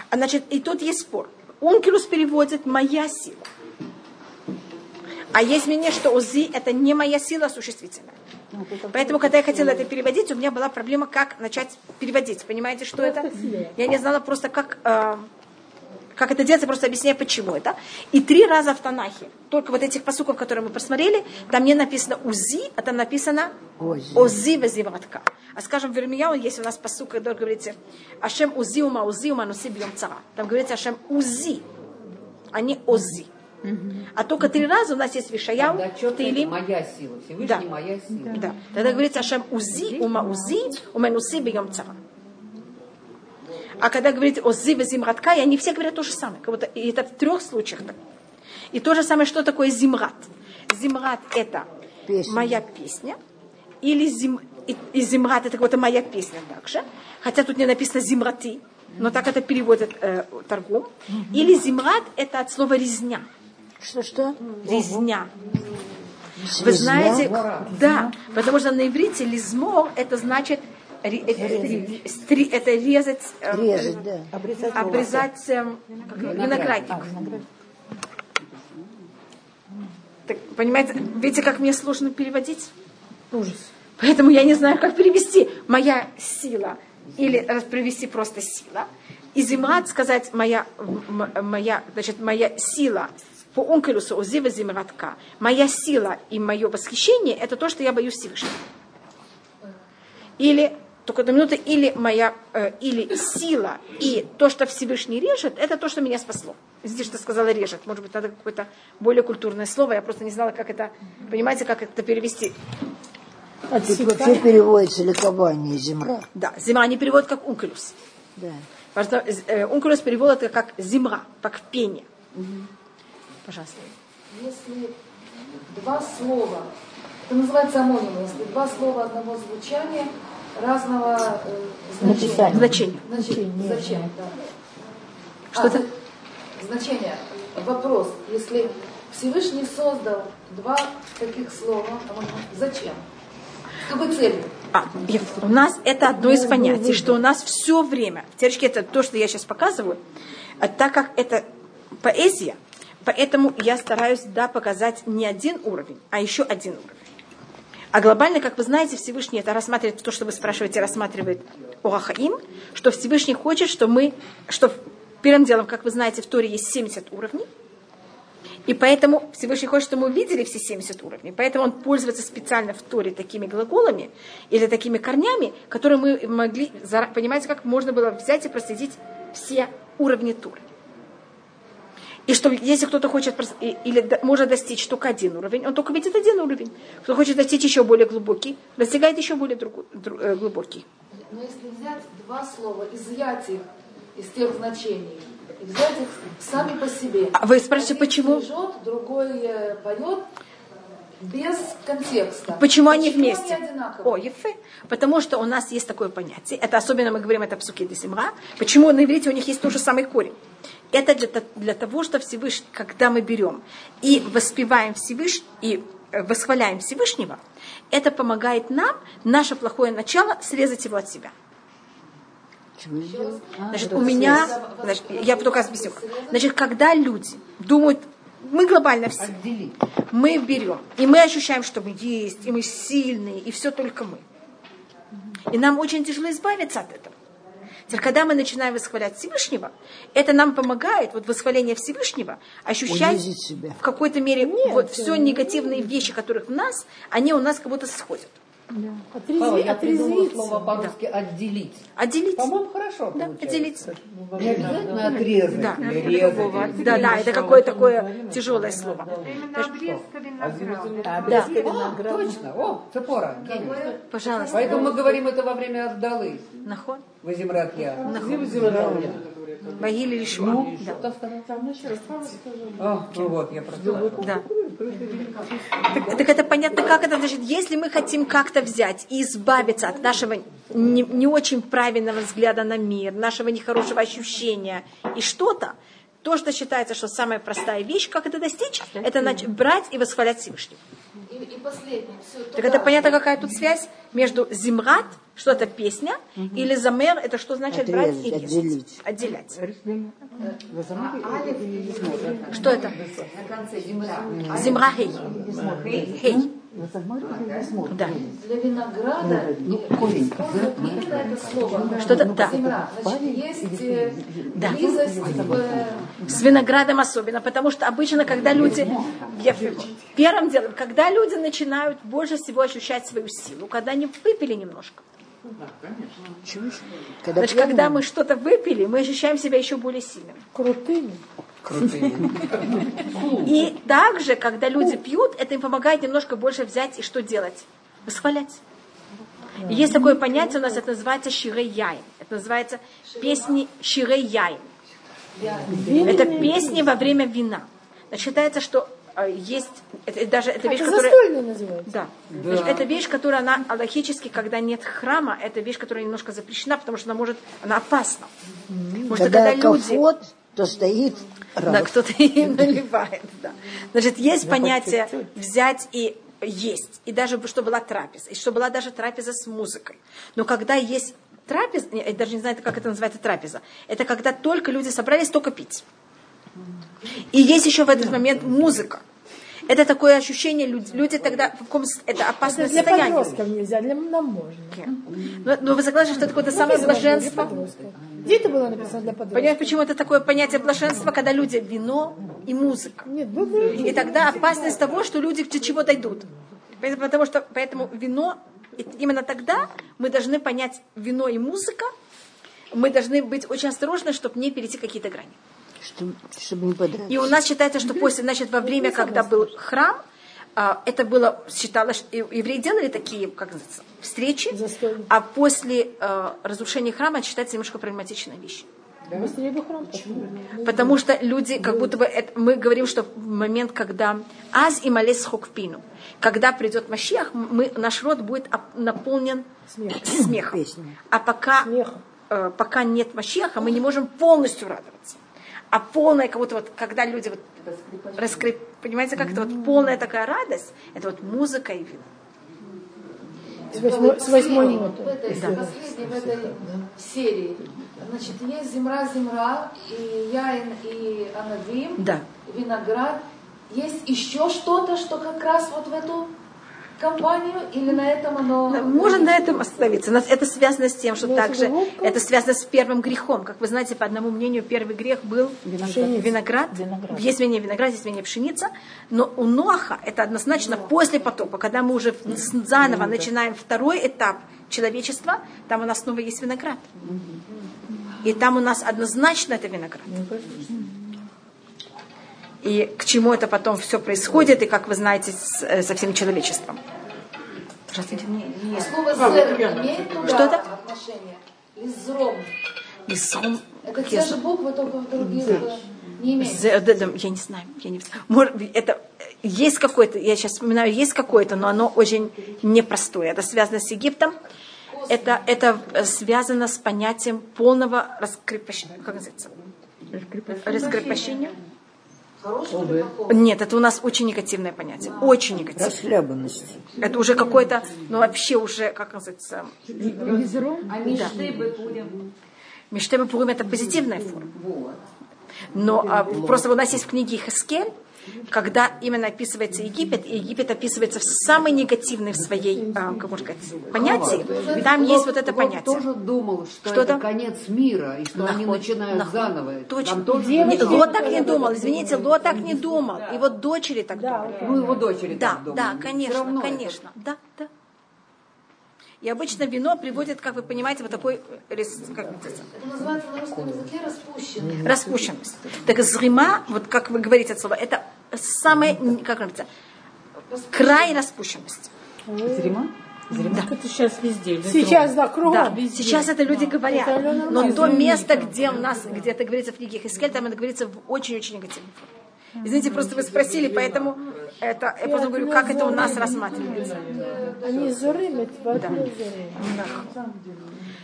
А значит, и тут есть спор. Ункилус переводит моя сила. А есть мнение, что ози это не моя сила, а существительное. Поэтому, когда я хотела это переводить, у меня была проблема, как начать переводить. Понимаете, что это? Я не знала просто, как, э, как это делать, я просто объясняю, почему это. И три раза в Танахе, только вот этих посуков, которые мы просмотрели, там не написано узи, а там написано Ози. ози вазиватка. А скажем, в Ирмияу есть у нас посук, когда говорится Ашем узи ума узи ума носи бьем цара. Там говорится Ашем узи, а не ози. А только три раза у нас есть Вишаяу, Тейлим, моя сила, Всевышний Да. моя сила. да. Тогда говорится Ашем узи, ума узи, уменуси бьем цара. А когда говорит ози вазимратка, и они все говорят то же самое. Как будто, и это в трех случаях так. И то же самое, что такое зимрат. Зимрат это Песня. моя песня. Или зим, и, и зимрат это вот моя песня также. Хотя тут не написано зимраты, но так это переводит э, торгум. Или зимрат это от слова резня. Что-что? Резня. Вы знаете, да, потому что на иврите лизмор это значит ре- э, э, стри- это резать, э, Резать, да. Обрезать обрезать эм, как его, виноградник. Так, понимаете, видите, как мне сложно переводить? Ужас. Поэтому я не знаю, как перевести моя сила или перевести просто сила. И зимрат сказать моя, моя, значит, моя сила по ункелусу озива зимратка. Моя сила и мое восхищение это то, что я боюсь Всевышнего. Или только одну минуту, или моя, э, или сила и то, что Всевышний режет, это то, что меня спасло. Здесь что сказала режет. Может быть, надо какое-то более культурное слово. Я просто не знала, как это, понимаете, как это перевести. Тут вообще переводится ликование земра. Да, зима они переводят как ункулюс. Да. Потому что э, ункулюс переводят это как зимра, как пение. Пожалуйста. Если два слова, это называется амоним, если два слова одного звучания разного э, значения. Значение. Значение. Зачем? Да. Что это? за- Значение. Вопрос. Если Всевышний создал два таких слова, амонима, зачем? С какой целью? А, у нас это одно из понятий, что у нас все время, теоретически это то, что я сейчас показываю, а так как это поэзия, поэтому я стараюсь да, показать не один уровень, а еще один уровень. А глобально, как вы знаете, Всевышний это рассматривает, то, что вы спрашиваете, рассматривает Орахаим, что Всевышний хочет, что мы, что первым делом, как вы знаете, в Торе есть 70 уровней, и поэтому Всевышний хочет, чтобы мы увидели все 70 уровней. Поэтому он пользуется специально в Торе такими глаголами или такими корнями, которые мы могли, понимаете, как можно было взять и проследить все уровни Торы. И что если кто-то хочет или может достичь только один уровень, он только видит один уровень. Кто хочет достичь еще более глубокий, достигает еще более другу- дру- э, глубокий. Но если взять два слова, изъять их из тех значений, и взять их сами по себе. А вы спрашиваете, Один почему? лежит, другой э, поет. Без контекста. Почему они вместе? они? О, ефе. Потому что у нас есть такое понятие. Это особенно мы говорим это псуки де Симра. Почему на иврите у них есть тот же самый корень? Это для, для того, что Всевышний, когда мы берем и воспеваем Всевышний, и э, восхваляем Всевышнего, это помогает нам, наше плохое начало, срезать его от себя. Значит, у меня, значит, я только объясню. Значит, когда люди думают, мы глобально все, Отделить. мы берем, и мы ощущаем, что мы есть, и мы сильные, и все только мы. И нам очень тяжело избавиться от этого. Теперь, когда мы начинаем восхвалять Всевышнего, это нам помогает, вот восхваление Всевышнего, ощущать себя. в какой-то мере вот все негативные вещи, которых в нас, они у нас как будто сходят. Павел, Отрезви, я придумала отрезвиться. слово по-русски отделить. Отделить. По-моему, хорошо Да, получается. отделить. Не обязательно отрезать Да. резать. Да, да, это какое такое тяжелое слово. Именно обрезка винограда. Обрезка О, винограда. точно. О, Цепора. Пожалуйста. Поэтому мы говорим это во время отдалы. Нахон. Вазимрат я. Вагили Лишма. Ну, Да. О, ну вот, я просто... Да. Так, так это понятно, как это значит, если мы хотим как-то взять и избавиться от нашего не, не очень правильного взгляда на мир, нашего нехорошего ощущения и что-то, то, что считается, что самая простая вещь, как это достичь, это брать и восхвалять Всевышнего. Последнее. Все, Так это понятно, какая тут связь между зимрат, что это песня, или замер, это что значит брать и резать. отделить. Отделять. Что это? На. Хей. Да. Для винограда Ну, корень. никогда это слово. Что-то, да. Земля. Значит, есть э, Да. близость в, э, С виноградом особенно, потому что обычно, когда люди, я первым делом, когда люди начинают больше всего ощущать свою силу, когда они выпили немножко. Когда Значит, пьяный, когда мы что-то выпили, мы ощущаем себя еще более сильными. Крутыми. Крутые. И также, когда люди пьют, это им помогает немножко больше взять и что делать? Восхвалять. И есть такое понятие у нас, это называется ширей яин. Это называется песни ширей яин. Это песни во время вина. Значит, считается, что э, есть, это, даже это вещь, Это которая... называется. Да. Значит, это вещь, которая она аллахически, когда нет храма, это вещь, которая немножко запрещена, потому что она может, она опасна. Потому что когда когда люди... кафот, то стоит Да, кто-то и наливает, да. Значит, есть понятие взять и есть. И даже что была трапеза. И что была даже трапеза с музыкой. Но когда есть трапеза, я даже не знаю, как это называется трапеза, это когда только люди собрались только пить. И есть еще в этот момент музыка. Это такое ощущение, люди, люди тогда в каком это опасное Это для состояние. подростков нельзя, для нам можно. Но, но вы согласны, что это какое-то самое блаженство? Где это было написано для подростков? Понимаете, почему это такое понятие блаженства, когда люди вино и музыка? Нет, ну, да, И тогда опасность того, что люди до чего дойдут. Поэтому- Потому что поэтому вино, именно тогда мы должны понять вино и музыка, мы должны быть очень осторожны, чтобы не перейти какие-то грани. Чтобы, чтобы не подраться. И у нас считается, что после, значит, во время, когда был храм, а, это было, считалось, евреи делали такие, как называется, встречи, а после э, разрушения храма это считается немножко проблематичная вещь. Быстрее бы храм почему? Потому что люди, как будто бы, это- мы говорим, что в момент, когда аз и малес хокпину, когда придет Машиах, мы, наш род будет наполнен Смех. смехом. (clears throat) Песнями. А пока, Смехом. э, пока нет Машиаха, мы не можем полностью радоваться. А полная, как будто вот, когда люди вот раскреп... понимаете, как это вот полная такая радость, это вот музыка и вино. С восьмой, с восьмой ноты. в этой, последний в этой серии. Значит, есть земра, земра, и яин, и анавим, Да. виноград. Есть еще что-то, что как раз вот в эту компанию, или на этом оно... Можно на этом остановиться. Это связано с тем, что Ну, также это водка. это связано с первым грехом. Как вы знаете, по одному мнению, первый грех был виноград. Виноград. Есть менее виноград, есть менее пшеница. Но у Ноаха это однозначно после потопа, когда мы уже заново начинаем второй этап человечества, там у нас снова есть виноград. И там у нас однозначно это виноград. И к чему это потом все происходит, и как вы знаете, с- э, со всем человечеством. Здравствуйте. Слово «зер» имеет туда Что это? отношение? Лизром. И сом- Это те же буквы, только в других э, не имеет. Да, Я не знаю. Я не... Может, быть, это, есть какое-то, я сейчас вспоминаю, есть какое-то, но оно очень непростое. Это связано с Египтом. Это, это э, связано с понятием полного раскрепощения. Как называется? Раскрепощения? Нет, это у нас очень негативное понятие. Очень негативное. Расхлябанность. Это уже какое-то, ну вообще уже, как называется? А мечты Пурим это позитивная форма. Но а, просто у нас есть в книге Хескель, когда именно описывается Египет, и Египет описывается в самой негативной в своей, а, как можно сказать, понятии, и там есть вот это Лот понятие. тоже думал, что Что это конец мира, и что они Наход, начинают наход. заново. Точно. Там тоже Не. Лот так не думал, извините, Лот так не думал. И вот дочери так думали. Ну, его дочери Да, так думали. да, конечно, конечно, да, да. И обычно вино приводит, как вы понимаете, вот такой как Это называется на русском языке распущенный. распущенность. Так зрима, вот как вы говорите это слово, это самое, как говорится, край распущенности. Зрима? Да. Это сейчас везде. Сейчас, да, кругом. Да, сейчас это люди говорят. Это Но то место, где у нас, где это говорится в книге Хискель, там это говорится в очень-очень негативной форме. Извините, просто вы спросили, поэтому это, я просто говорю, как это у нас рассматривается. Они зурим, это Да.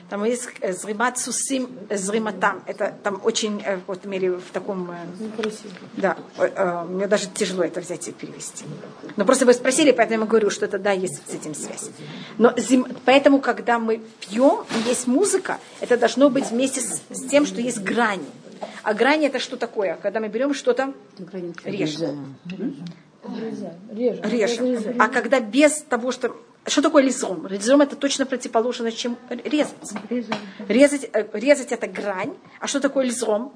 Там есть э, зримат сусим э, зриматам. Это там очень, э, в какой-то мере, в таком... Некрасиво. Да, мне даже тяжело это взять и перевести. Но просто вы спросили, поэтому я говорю, что это да, есть с этим связь. Но зим- поэтому, когда мы пьем, и есть музыка, это должно быть вместе с, с тем, что есть грани. А грани это что такое? Когда мы берем что-то, режем. Режем. Режем. А когда без того, что... Что такое лизром? Лизром это точно противоположно, чем резать. Резать, э, резать это грань. А что такое лизром?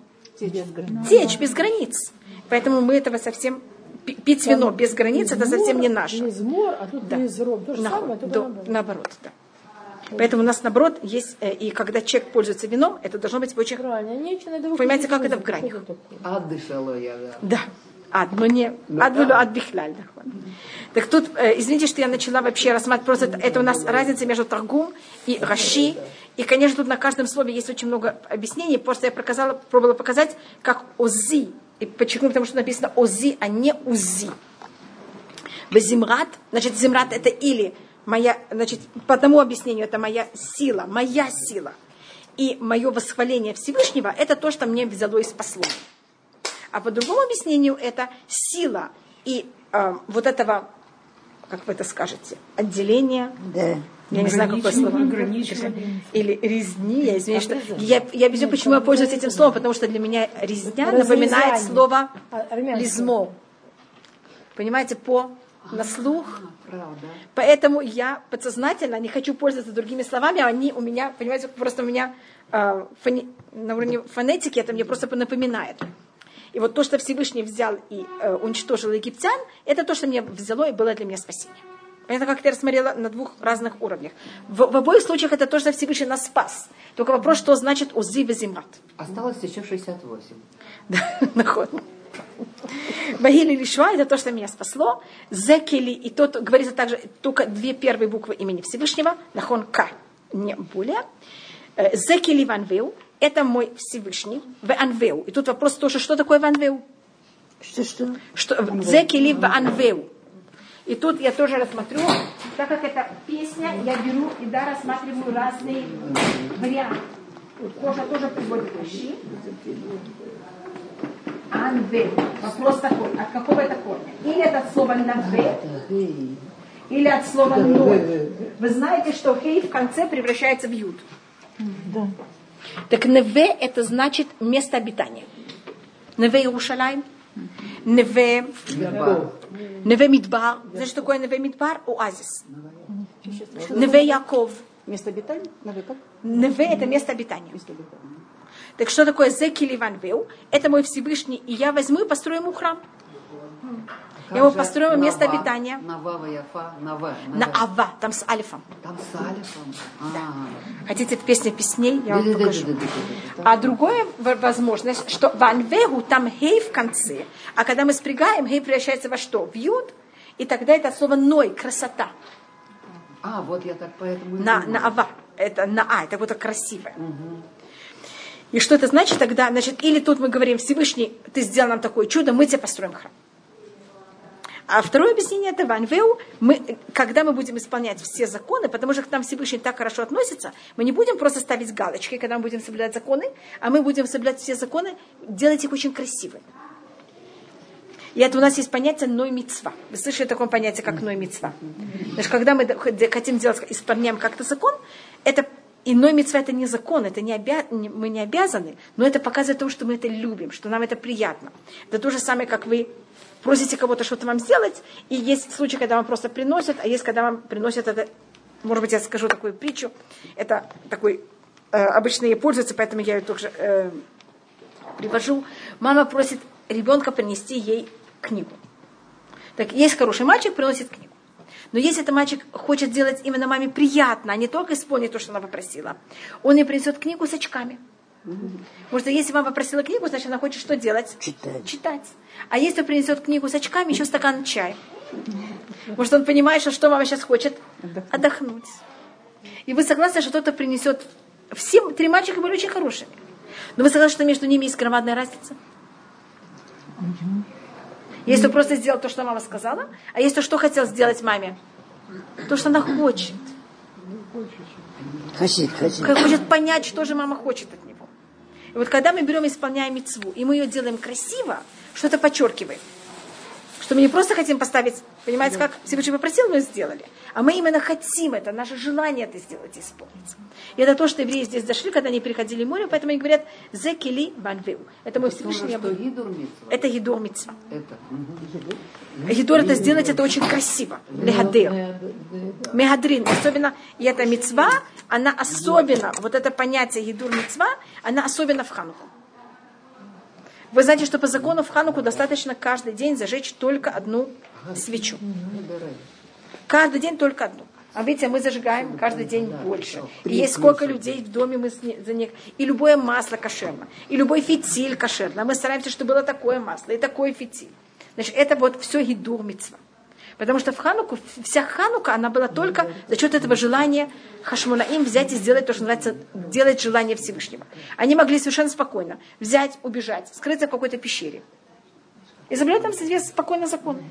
Течь без границ. Поэтому мы этого совсем... пи- Пить вино без границ, это совсем не наше. Лизмор, а тут Да. лизром. То же Нахуй. самое, только Да, наоборот. наоборот, да. Поэтому у нас наоборот есть, э, и когда человек пользуется вином, это должно быть в очень... Грань, а нечего, Понимаете, как это в гранях? Что это такое? Ад дышала я, да. Да. Ад, но не ад, велю ад бихляль. Так тут, э, извините, что я начала вообще рассматривать, просто это, это у нас разница между торгум и раши. И, конечно, тут на каждом слове есть очень много объяснений. Просто я показала, пробовала показать, как ози. И почему? Потому что написано ози, а не узи. Зимрат, значит, зимрат это или моя, значит, по одному объяснению это моя сила, моя сила. И мое восхваление Всевышнего это то, что мне взяло и спасло. А по другому объяснению это сила и э, вот этого, как вы это скажете, отделения. Да. Я не знаю, какое слово. Или резни. Я извиняюсь, что... Я, я объясню, почему я пользуюсь этим словом, потому что для меня резня напоминает слово А, лизмо. Понимаете, по на слух. Правда. Поэтому я подсознательно не хочу пользоваться другими словами, а они у меня, понимаете, просто у меня э, фоне- на уровне фонетики это мне просто напоминает. И вот то, что Всевышний взял и э, уничтожил египтян, это то, что мне взяло и было для меня спасение. Понятно, как я рассмотрела на двух разных уровнях. В, в обоих случаях это то, что Всевышний нас спас. Только вопрос, что значит узи везимрат. Осталось еще 68. Да, (laughs) наход. Вагили Лишва это то, что меня спасло. Зекели, и тот говорится также только две первые буквы имени Всевышнего, нахон К, не более. Э, Зекели Ванвеу, это мой Всевышний, в Анвеу. И тут вопрос тоже, что такое Ванвеу? Что, что? Что, в Анвеу. И тут я тоже рассмотрю, так как это песня, я беру и да, рассматриваю разные варианты. Кожа тоже приводит вещи. Анве. Вопрос такой, от какого это корня? Или это от слова наве, или от слова ной. Вы знаете, что хей в конце превращается в юд. Да. Так неве это значит место обитания. Неве Иерушалайм, неве, неве Мидбар. Знаешь, что такое неве Мидбар? Оазис. Неве Яков. Место обитания? Надо как? Неве это место обитания. Место обитания. Так что такое Зекили Ванвеу? Это мой Всевышний, и я возьму и построю ему храм. Я ему построю место обитания. На Ава, там с Алифом. Там с Алифом. А. Хотите в песне песней? Я вам покажу. А другая в- возможность, что ванвегу там хей в конце, а когда мы спрягаем, хей превращается во что? В юд, и тогда это слово ной, красота. А, вот я так поэтому и На, на ава, это на а, это вот красивое. И что это значит тогда? Значит, или тут мы говорим, Всевышний, ты сделал нам такое чудо, мы тебе построим храм. А второе объяснение это ванвеу. Мы, когда мы будем исполнять все законы, потому что к нам Всевышний так хорошо относится, мы не будем просто ставить галочки, когда мы будем соблюдать законы, а мы будем соблюдать все законы, делать их очень красивыми. И это у нас есть понятие ной мицва. Вы слышали такое понятие, как ной мицва? Значит, когда мы хотим делать, исполняем как-то закон, это иной митцва это не закон, это не обя... мы не обязаны, но это показывает то, что мы это любим, что нам это приятно. Это то же самое, как вы просите кого-то что-то вам сделать, и есть случаи, когда вам просто приносят, а есть, когда вам приносят это, может быть, я скажу такую притчу, это такой, э, обычно ей пользуются, поэтому я ее тоже э, привожу. Мама просит ребенка принести ей книгу. Так, есть хороший мальчик, приносит книгу. Но если этот мальчик хочет сделать именно маме приятно, а не только исполнить то, что она попросила, он ей принесет книгу с очками. Потому что если мама попросила книгу, значит, она хочет что делать? Читать. Читать. А если он принесет книгу с очками, еще стакан чая. Может, он понимает, что, что мама сейчас хочет? Отдохнуть. И вы согласны, что кто-то принесет... Все три мальчика были очень хорошими. Но вы согласны, что между ними есть громадная разница? Есть кто просто сделал то, что мама сказала, а есть то, что хотел сделать маме. То, что она хочет. Хочет, хочет. Хочет понять, что же мама хочет от него. И вот когда мы берем и исполняем мецву, и мы ее делаем красиво, что это подчеркивает. Что мы не просто хотим поставить, понимаете, как Всевышний попросил, мы сделали. А мы именно хотим это, наше желание это сделать исполнить. И это то, что евреи здесь дошли, когда они переходили море, поэтому они говорят «зекели банвеу». Это мой Всевышний. Митцва? Это гидур митцва. Гидур это сделать, это очень красиво. Лехадер. Мегадрин. Особенно, и эта мецва, она особенно, вот это понятие гидур мецва, она особенно в Хануку. Вы знаете, что по закону в Хануку достаточно каждый день зажечь только одну свечу. Каждый день только одну. А видите, мы зажигаем каждый день больше. И есть сколько людей в доме, мы за них. И любое масло кошерно. И любой фитиль кошерно. Мы стараемся, чтобы было такое масло и такой фитиль. Значит, это вот все гидур митцва. Потому что в Хануку, вся Ханука, она была только за счет этого желания Хашмунаим взять и сделать то, что называется, делать желание Всевышнего. Они могли совершенно спокойно взять, убежать, скрыться в какой-то пещере. И соблюдать там спокойно закон.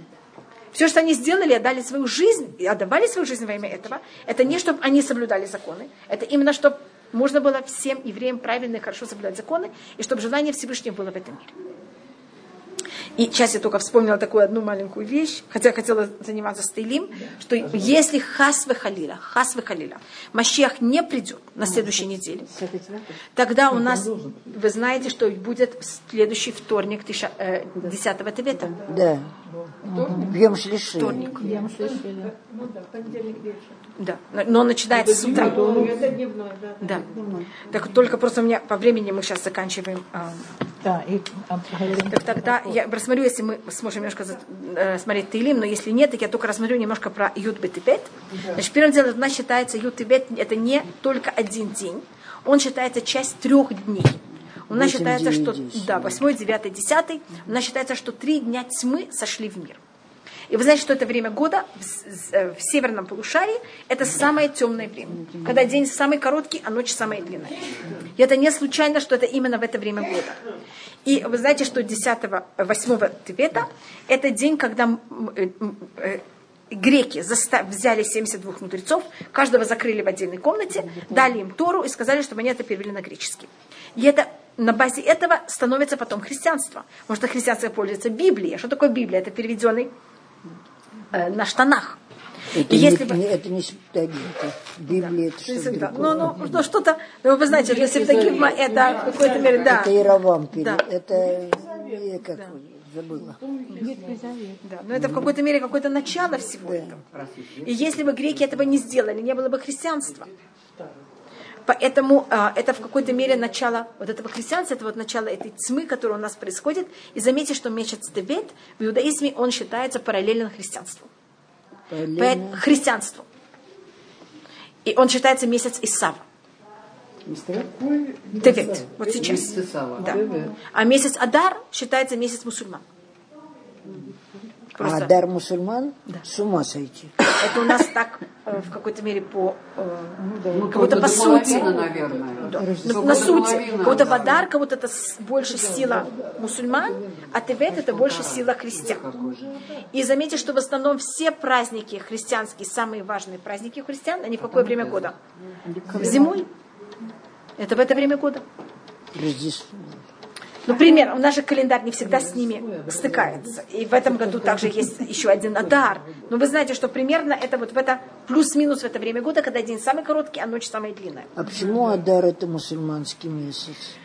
Все, что они сделали, отдали свою жизнь, и отдавали свою жизнь во имя этого, это не чтобы они соблюдали законы, это именно чтобы можно было всем евреям правильно и хорошо соблюдать законы, и чтобы желание Всевышнего было в этом мире. И сейчас я только вспомнила такую одну маленькую вещь, хотя хотела заниматься стейлим, что если хас халила, хас халила, Машех не придет на следующей неделе, тогда у нас, вы знаете, что будет следующий вторник 10 Тевета. Да. В Йом Шлиши. Вторник. Да, но начинается с утра. Да. Так только просто у меня по времени мы сейчас заканчиваем. Да, и Так тогда я рассмотрю, если мы сможем немножко э, смотреть Таилим, но если нет, так я только рассмотрю немножко про Ют Бетибет. Значит, первым делом у нас считается Ют Бет это не только один день, он считается часть трех дней. У нас 8, считается, 9, что 10. да, 8, 9, 10, у нас считается, что три дня тьмы сошли в мир. И вы знаете, что это время года в, э, в северном полушарии это самое темное время. Когда день самый короткий, а ночь самая длинная. И это не случайно, что это именно в это время года. И вы знаете, что 10 8 Твета это день, когда э, э, греки взяли 72 мудрецов, каждого закрыли в отдельной комнате, дали им Тору и сказали, чтобы они это перевели на греческий. И это на базе этого становится потом христианство. Потому что христианство пользуется Библией. А Что такое Библия? Это переведенный э, на штанах. Это, И не, если бы- не- это не септагинта. Библия это что Да, Ну, ну, ну, что-то, ну, вы знаете, для септагизма это в какой-то мере, да. Это пере- Да. Это как забыла. Да, но это в какой-то мере какое-то начало всего этого. И если бы греки этого не сделали, не было бы христианства. Поэтому а, это в какой-то мере начало вот этого христианства, это вот начало этой тьмы, которая у нас происходит. И заметьте, что месяц Тевет в иудаизме он считается параллельно христианству. Параллельно. христианству. И он считается месяц Исава. Тевет, вот сейчас. Да. А месяц Адар считается месяц мусульман. А Просто- дар мусульман с ума сойти. Это у нас так э, в какой-то мере по э, Ну, как будто только по сути. наверное. Да. Ну, на сути, кого-то надо. Бадар, кого-то это больше сила мусульман, а Тевет это больше сила христиан. И заметьте, что в основном все праздники христианские, самые важные праздники у христиан, они в какое время года? Зимой. Это в это время года. Рождество. Например, наш календарь не всегда с ними стыкается. И в этом году также есть еще один Адар. Но вы знаете, что примерно это вот в это плюс-минус в это время года, когда день самый короткий, а ночь самая длинная. А почему Адар это мусульманский месяц?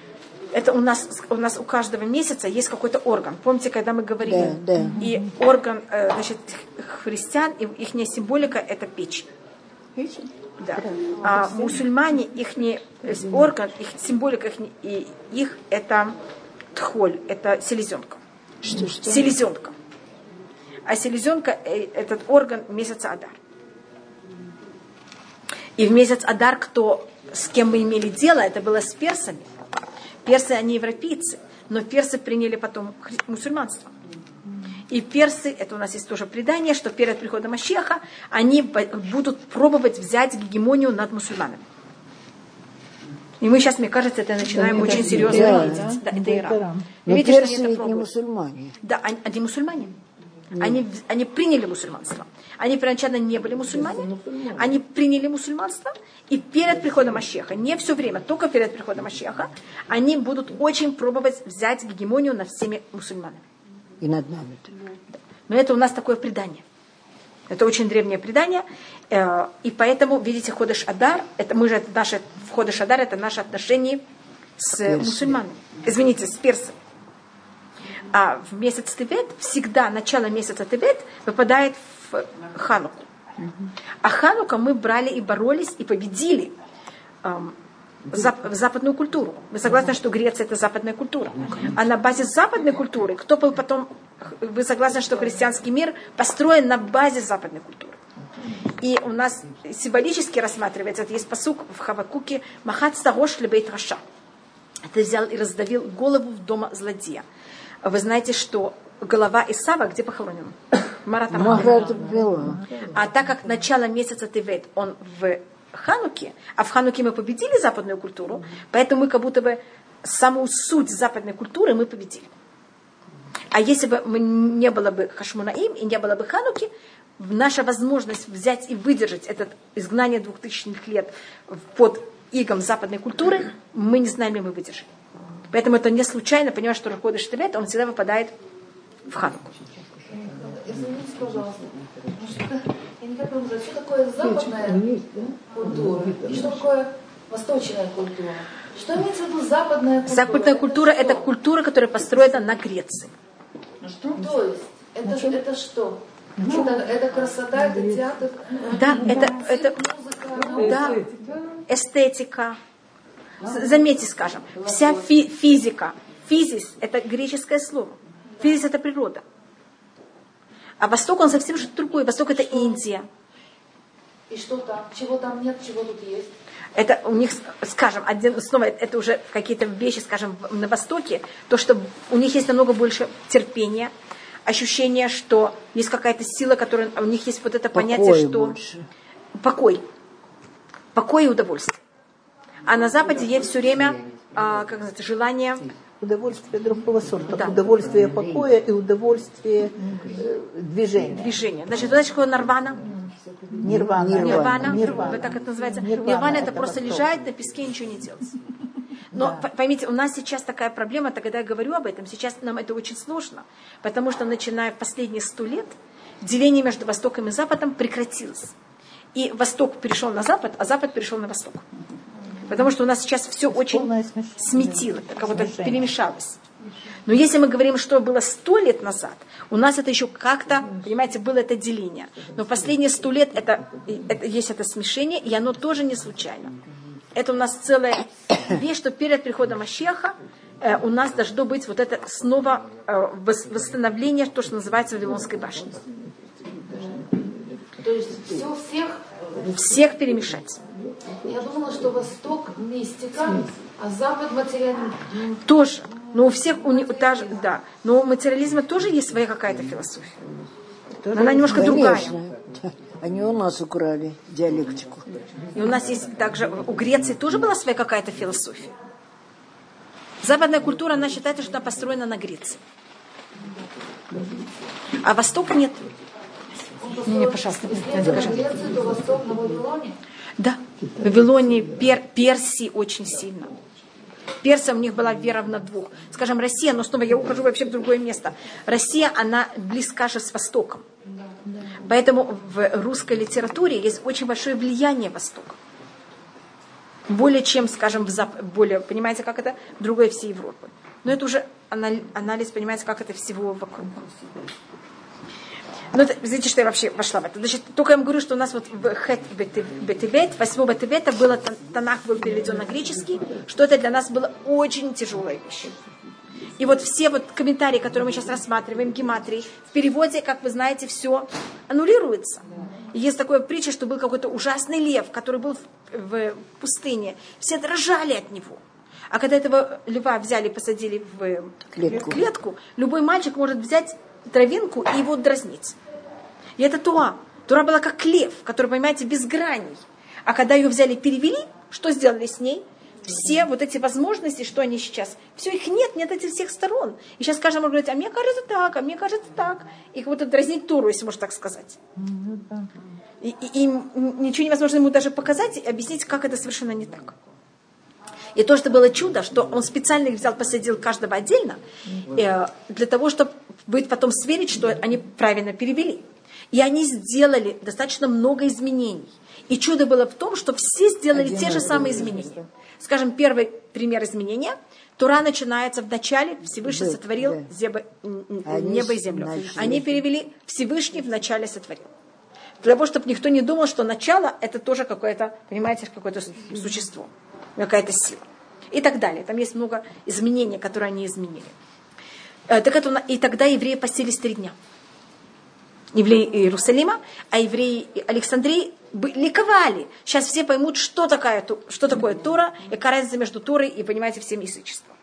Это у нас, у нас у каждого месяца есть какой-то орган. Помните, когда мы говорили? Да, да. И орган, э, значит, христиан, и их символика это печень. Да. А мусульмане, их орган, их символика, их, и их это тхоль, это селезенка. Что, что? Селезенка. А селезенка э, этот орган месяца Адар. И в месяц Адар, кто, с кем мы имели дело, это было с персами. Персы, они европейцы, но персы приняли потом мусульманство. И персы, это у нас есть тоже предание, что перед приходом Машеха они будут пробовать взять гегемонию над мусульманами. И мы сейчас, мне кажется, это начинаем очень серьезно Иран, видеть. Да, это Это Иран. Но видите, персы они это ведь не пробуют? мусульмане. Да, они, они мусульмане. Они, они приняли мусульманство. Они первоначально не были мусульмане. Они приняли мусульманство. И перед приходом Ашеха, не все время, только перед приходом Ашеха, они будут очень пробовать взять гегемонию над всеми мусульманами. И над нами. Но это у нас такое предание. Это очень древнее предание. Э, И поэтому, видите, Ходыш Адар, это мы же, это наше, в Ходыш Адар это наши отношения с персами. мусульманами. Извините, с персами. А в месяц Тевет всегда начало месяца Тевет выпадает в Хануку. А Ханука мы брали и боролись, и победили эм, зап- западную культуру. Вы согласны, что Греция это западная культура? А на базе западной культуры, кто был потом, вы согласны, что христианский мир построен на базе западной культуры? И у нас символически рассматривается, это есть פסוק в Хавакуке, מחצת ראש מבית רשע. Ты взял и раздавил голову в дома злодея. Вы знаете, что голова Исава где похоронена? (coughs) Марата а так как начало месяца Тевет, он в Хануке, а в Хануке мы победили западную культуру, поэтому мы как будто бы саму суть западной культуры мы победили. А если бы не было бы Хашмунаим и не было бы Хануки, наша возможность взять и выдержать это изгнание двухтысячных лет под игом западной культуры, мы не знаем, ли мы выдержим. Поэтому это не случайно, понимаешь, что Раходыш Тевет, он всегда выпадает в Хануку. Ну, что такое западная культура и что такое восточная культура. Что имеется в виду культура? Западная культура – это что? культура, которая построена на Греции. То есть, это, это что? Это, это красота, это театр, Да, это, это музыка. да, эстетика. Заметьте, скажем, вся фи- физика, физис – это греческое слово. Физис – это природа. А Восток, он совсем что-то другое. Восток – это Индия. И что там? Чего там нет, чего тут есть? Это у них, скажем, один, снова это уже какие-то вещи, скажем, на Востоке, то, что у них есть намного больше терпения, ощущение, что есть какая-то сила, которая, у них есть вот это понятие, Покоя что больше. покой. Покой и удовольствие. А на Западе есть все время, а, как называется, желание Удовольствие другого сорта. Да. Удовольствие покоя и удовольствие э, движения. движения. Значит, знаете, что такое нарвана? Нирвана. Нирвана. Нирвана. Вот так это называется. Нирвана Нирвана, это это просто восток. лежать на песке и ничего не делать. Но п- поймите, у нас сейчас такая проблема, когда я говорю об этом, сейчас нам это очень сложно, потому что начиная в последние сто лет деление между Востоком и Западом прекратилось. И Восток перешел на Запад, а Запад перешел на Восток. Потому что у нас сейчас все очень сметило, кого-то смешение. перемешалось. Но если мы говорим, что было сто лет назад, у нас это еще как-то, понимаете, было это деление. Но последние сто лет это, это, есть это смешение, и оно тоже не случайно. Это у нас целая вещь, что перед приходом Ащеха э, у нас должно быть вот это снова э, вос- восстановление, то, что называется Вавилонской башни. То есть все всех... Всех перемешать. Я думала, что Восток мистика, а Запад материализм. Тоже. Но у всех, у них, та же- да. Но у материализма тоже есть своя какая-то философия. Но она немножко другая. Они у нас украли диалектику. И у нас есть также, у Греции тоже была своя какая-то философия. Западная культура, она считает, что она построена на Греции. А Восток нет. Не, не, пожалуйста, скажи. Да, в Вавилоне, Пер, Персии очень сильно. Персам у них была вера на двух. Скажем, Россия, но снова я ухожу вообще в другое место. Россия, она близка же с Востоком. Поэтому в русской литературе есть очень большое влияние Востока. Более чем, скажем, в Зап... более, понимаете, как это в другой всей Европы. Но это уже анали- анализ, понимаете, как это всего вокруг. Ну, видите, что я вообще вошла в это. Значит, только я вам говорю, что у нас вот в Хет Бетевет, 8 Бетевета было, Тан- Танах был переведен на греческий, что это для нас было очень тяжелая вещь. И вот все вот комментарии, которые мы сейчас рассматриваем, гематрии, в переводе, как вы знаете, все аннулируется. Есть такое притча, что был какой-то ужасный лев, который был в, в пустыне. Все дрожали от него. А когда этого льва взяли посадили в Клетку. клетку, любой мальчик может взять травинку и его дразнить. И это Туа. Тура была как лев, который, понимаете, без граней. А когда ее взяли перевели, что сделали с ней? Все вот эти возможности, что они сейчас, все их нет, нет этих всех сторон. И сейчас каждый может говорить, а мне кажется так, а мне кажется так. И как будто дразнить Туру, если можно так сказать. И, и- им ничего невозможно ему даже показать и объяснить, как это совершенно не так. И то, что было чудо, что он специально их взял, посадил каждого отдельно, э, для того, чтобы быть потом сверить, что они правильно перевели. И они сделали достаточно много изменений. И чудо было в том, что все сделали те же самые изменения. Скажем, первый пример изменения. Тура начинается в начале, Всевышний сотворил да. зебо- Они небо и землю. начали. Они перевели Всевышний в начале сотворил. Для того, чтобы никто не думал, что начало это тоже какое-то, понимаете, какое-то существо, какая-то сила. И так далее. Там есть много изменений, которые они изменили. Э, Так это, и тогда евреи постились три дня. Евреи Иерусалима, а евреи Александрии ликовали. Сейчас все поймут, что, такая, что такое Тора, и какая разница между Торой и, понимаете, всем язычеством.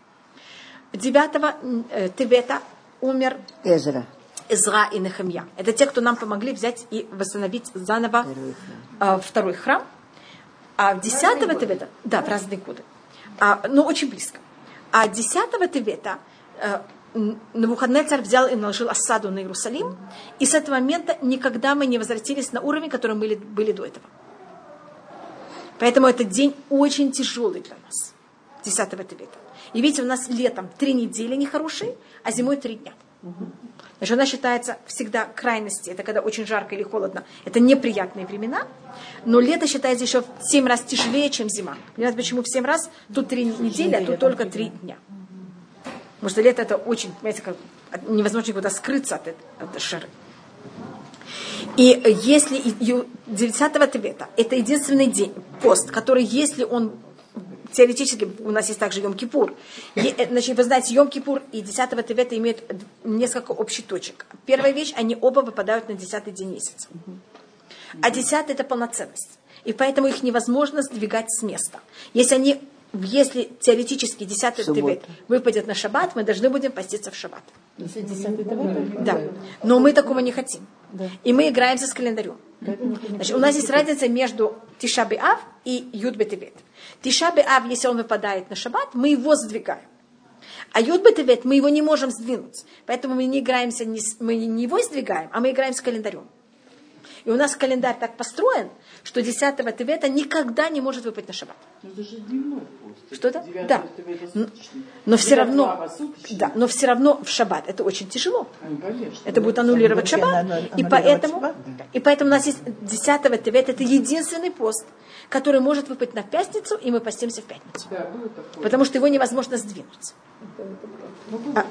9 э, Тевета умер Эзра. Эзра и Нехемья. Это те, кто нам помогли взять и восстановить заново э, второй храм. А в 10 Тевета, да, в разные годы, а, но очень близко. А 10 Тевета э, Навуходнецар взял и наложил осаду на Иерусалим, и с этого момента никогда мы не возвратились на уровень, который мы были, были до этого. Поэтому этот день очень тяжелый для нас, 10 Тевета. И видите, у нас летом три недели нехорошие, а зимой три дня. Значит, она считается всегда крайности. Это когда очень жарко или холодно. Это неприятные времена. Но лето считается еще в 7 раз тяжелее, чем зима. Понимаете, почему в 7 раз? Тут 3 недели, а тут только 3 дня. Потому что лето это очень, понимаете, как невозможно никуда скрыться от, от жары. И если и- ю- 9 Тевета, это единственный день, пост, который, если он теоретически, у нас есть также Йом-Кипур. Э, Значит, вы знаете, Йом-Кипур и 10 Тевета имеют несколько общих точек. Первая вещь, они оба выпадают на 10 день месяца. А 10 это полноценность. И поэтому их невозможно сдвигать с места. Если они если теоретически 10 Суббота. Тевет выпадет на шаббат, мы должны будем поститься в шаббат. Если десятый давай, Да. Но мы такого не хотим. И мы играемся с календарем. Значит, у нас есть разница между Тишаби Ав и Юд Бетевет. Тишаби Ав, если он выпадает на шаббат, мы его сдвигаем. А Юд Бетевет мы его не можем сдвинуть. Поэтому мы не играемся, мы не его сдвигаем, а мы играем с календарем. И у нас календарь так построен, что 10 Тевета никогда не может выпасть на шаббат. Ну, это же дневной пост. Что это? Девятый Да. Но, все равно, да, но все равно в шаббат это очень тяжело. Ну. Это будет аннулировать шаббат. И поэтому, и поэтому у нас есть 10 Тевет, это единственный пост, который может выпасть на пятницу, и мы постимся в пятницу. Потому что его невозможно сдвинуть. Ну, А,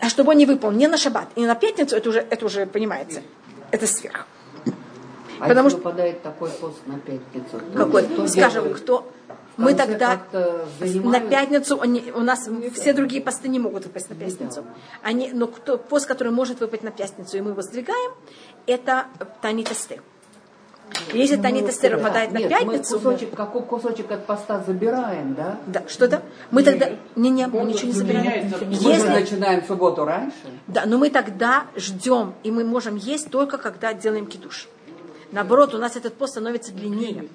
а чтобы он не выпал не на шаббат, и не на пятницу, это уже, это уже понимаете, это сверх. А Потому если что- выпадает такой пост на пятницу? то Какой? Скажем, кто... Мы тогда на пятницу, они, у нас все другие посты не могут выпасть на пятницу. Они, но кто, пост, который может выпасть на пятницу, и мы его сдвигаем, это Танит Эстер. Если Танит Эстер выпадает на Нет, пятницу, мы кусочек, какой кусочек от поста забираем, да? да, что-то, мы тогда, не, не, мы ничего не забираем. Мы Если, начинаем субботу раньше. да, но мы тогда ждем, и мы можем есть только когда делаем кидуш. Наоборот, у нас этот пост становится длиннее.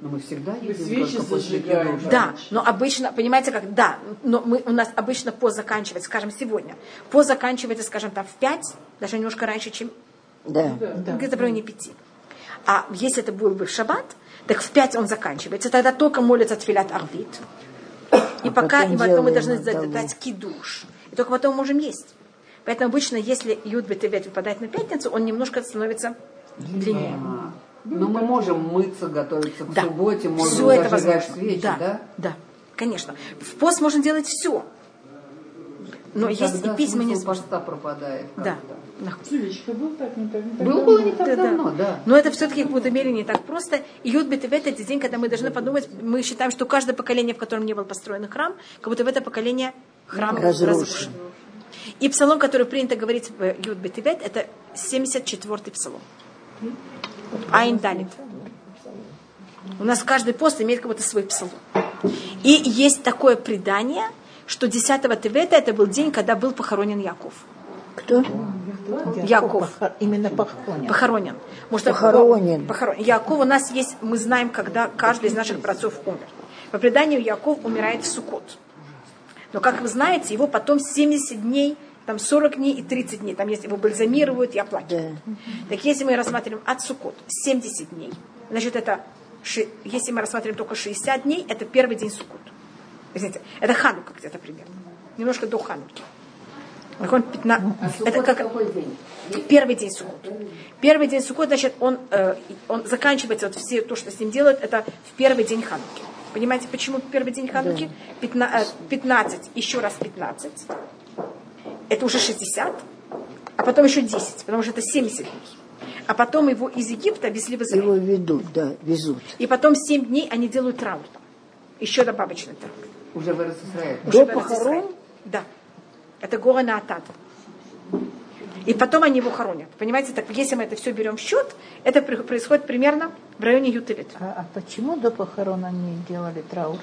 Но мы всегда Мы едим свечи только после зажигаем. Да, но обычно, понимаете как, да, но мы, у нас обычно пост заканчивается, скажем, сегодня. Пост заканчивается, скажем, там в 5, даже немножко раньше, чем Да. где-то в районе 5. А если это был бы в шаббат, так в 5 он заканчивается. Тогда только молится тфилят арвит. И А пока, потом и потом мы должны Адалу. дать кидуш. И только потом можем есть. Поэтому обычно, если Юд Бетевет выпадает на пятницу, он немножко становится длиннее. Но мы можем мыться, готовиться к Да. субботе, можем Все это возможно. свечи, да, да? да, конечно. В пост можно делать все. Но есть Тогда и письма не поста пропадает. Да. как-то. Свечка был так, не так, не так. Был, было не так Да, да. давно, да. Но это все-таки как будто мере не так просто. И Юд Бетевет это день, когда мы должны подумать, мы считаем, что каждое поколение, в котором не был построен храм, как будто в это поколение храм Разрушен. разрушен. И псалом, который принято говорить в Юд Бетевет, это 74-й псалом. Айн Далит. У нас каждый пост имеет как будто свой псалом. И есть такое предание, что 10-го Тевета это был день, когда был похоронен Яков. Кто? Яков. Похор- Именно похоронен. Похоронен. Может, Похоронен. похоронен. Яков у нас есть, мы знаем, когда каждый из наших братцов умер. По преданию, Яков умирает в Суккот. Но, как вы знаете, его потом 70 дней, там 40 дней и 30 дней, там есть, его бальзамируют и оплакивают. Так если мы рассматриваем от Суккот 70 дней, значит, это, если мы рассматриваем только 60 дней, это первый день Суккот. Извините, это Ханука где-то примерно. Немножко до Хануки. Он 15 А это как какой день? первый день Суккот. Первый день Суккот, значит, он, э, он заканчивается, вот все то, что с ним делают, это в первый день Хануки. Понимаете, почему первый день Хануки? Пятна- э, 15, еще раз 15. Это уже 60. А потом еще 10, потому что это 70 дней. А потом его из Египта везли в Израиль. Его ведут, да, везут. И потом 7 дней они делают траур. там. Еще добавочный траур. Уже в Израиль. До похорон? Да. Это гора Наатат. И потом они его хоронят. Понимаете, так если мы это все берем в счет, это происходит примерно в районе Ютевит. А, а почему до похорон они делали траур?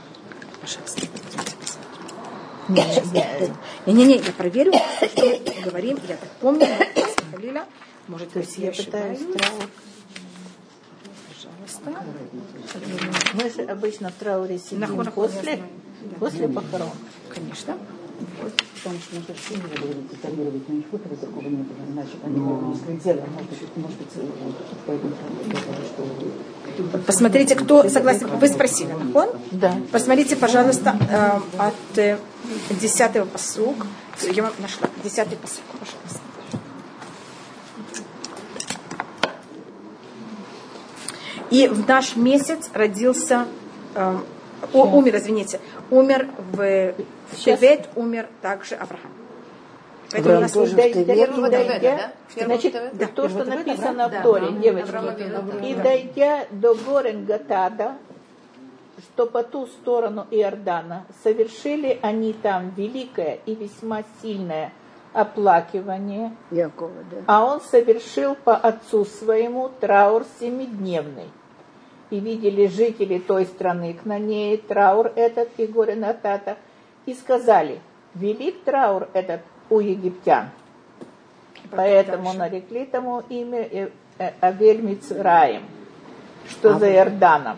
Пожалуйста. Не-не-не, я проверю, что говорим. Я так помню, но, Халиля, может То есть я пытаюсь. Пожалуйста. Мы же обычно в трауре сидим после, после похорон. Конечно. Потому что мы же не говорили, деталировать, но их выхода такого не было, иначе они не следили. Может быть, может быть, поэтому что Посмотрите, кто согласен. Вы спросили, он? Да. Посмотрите, пожалуйста, э, от э, 10 посуг. Я нашла. 10 посуг, пожалуйста. И в наш месяц родился, э, о, умер, извините, умер в в. Тевет, умер также Авраам. Поэтому у нас тоже И в дой- Тевет и дойдя- Первого Значит, Тевета? то, что написано да? в Торе, Да. девочки. И да. дойдя до горен Гатада, что по ту сторону Иордана, совершили они там великое и весьма сильное оплакивание, Якова, да. а он совершил по отцу своему траур семидневный. И видели жители той страны Кнанеи траур этот и горе Натата, и сказали, велик траур этот у египтян. Поэтому нарекли тому имя э, э, Авель что за Иорданом.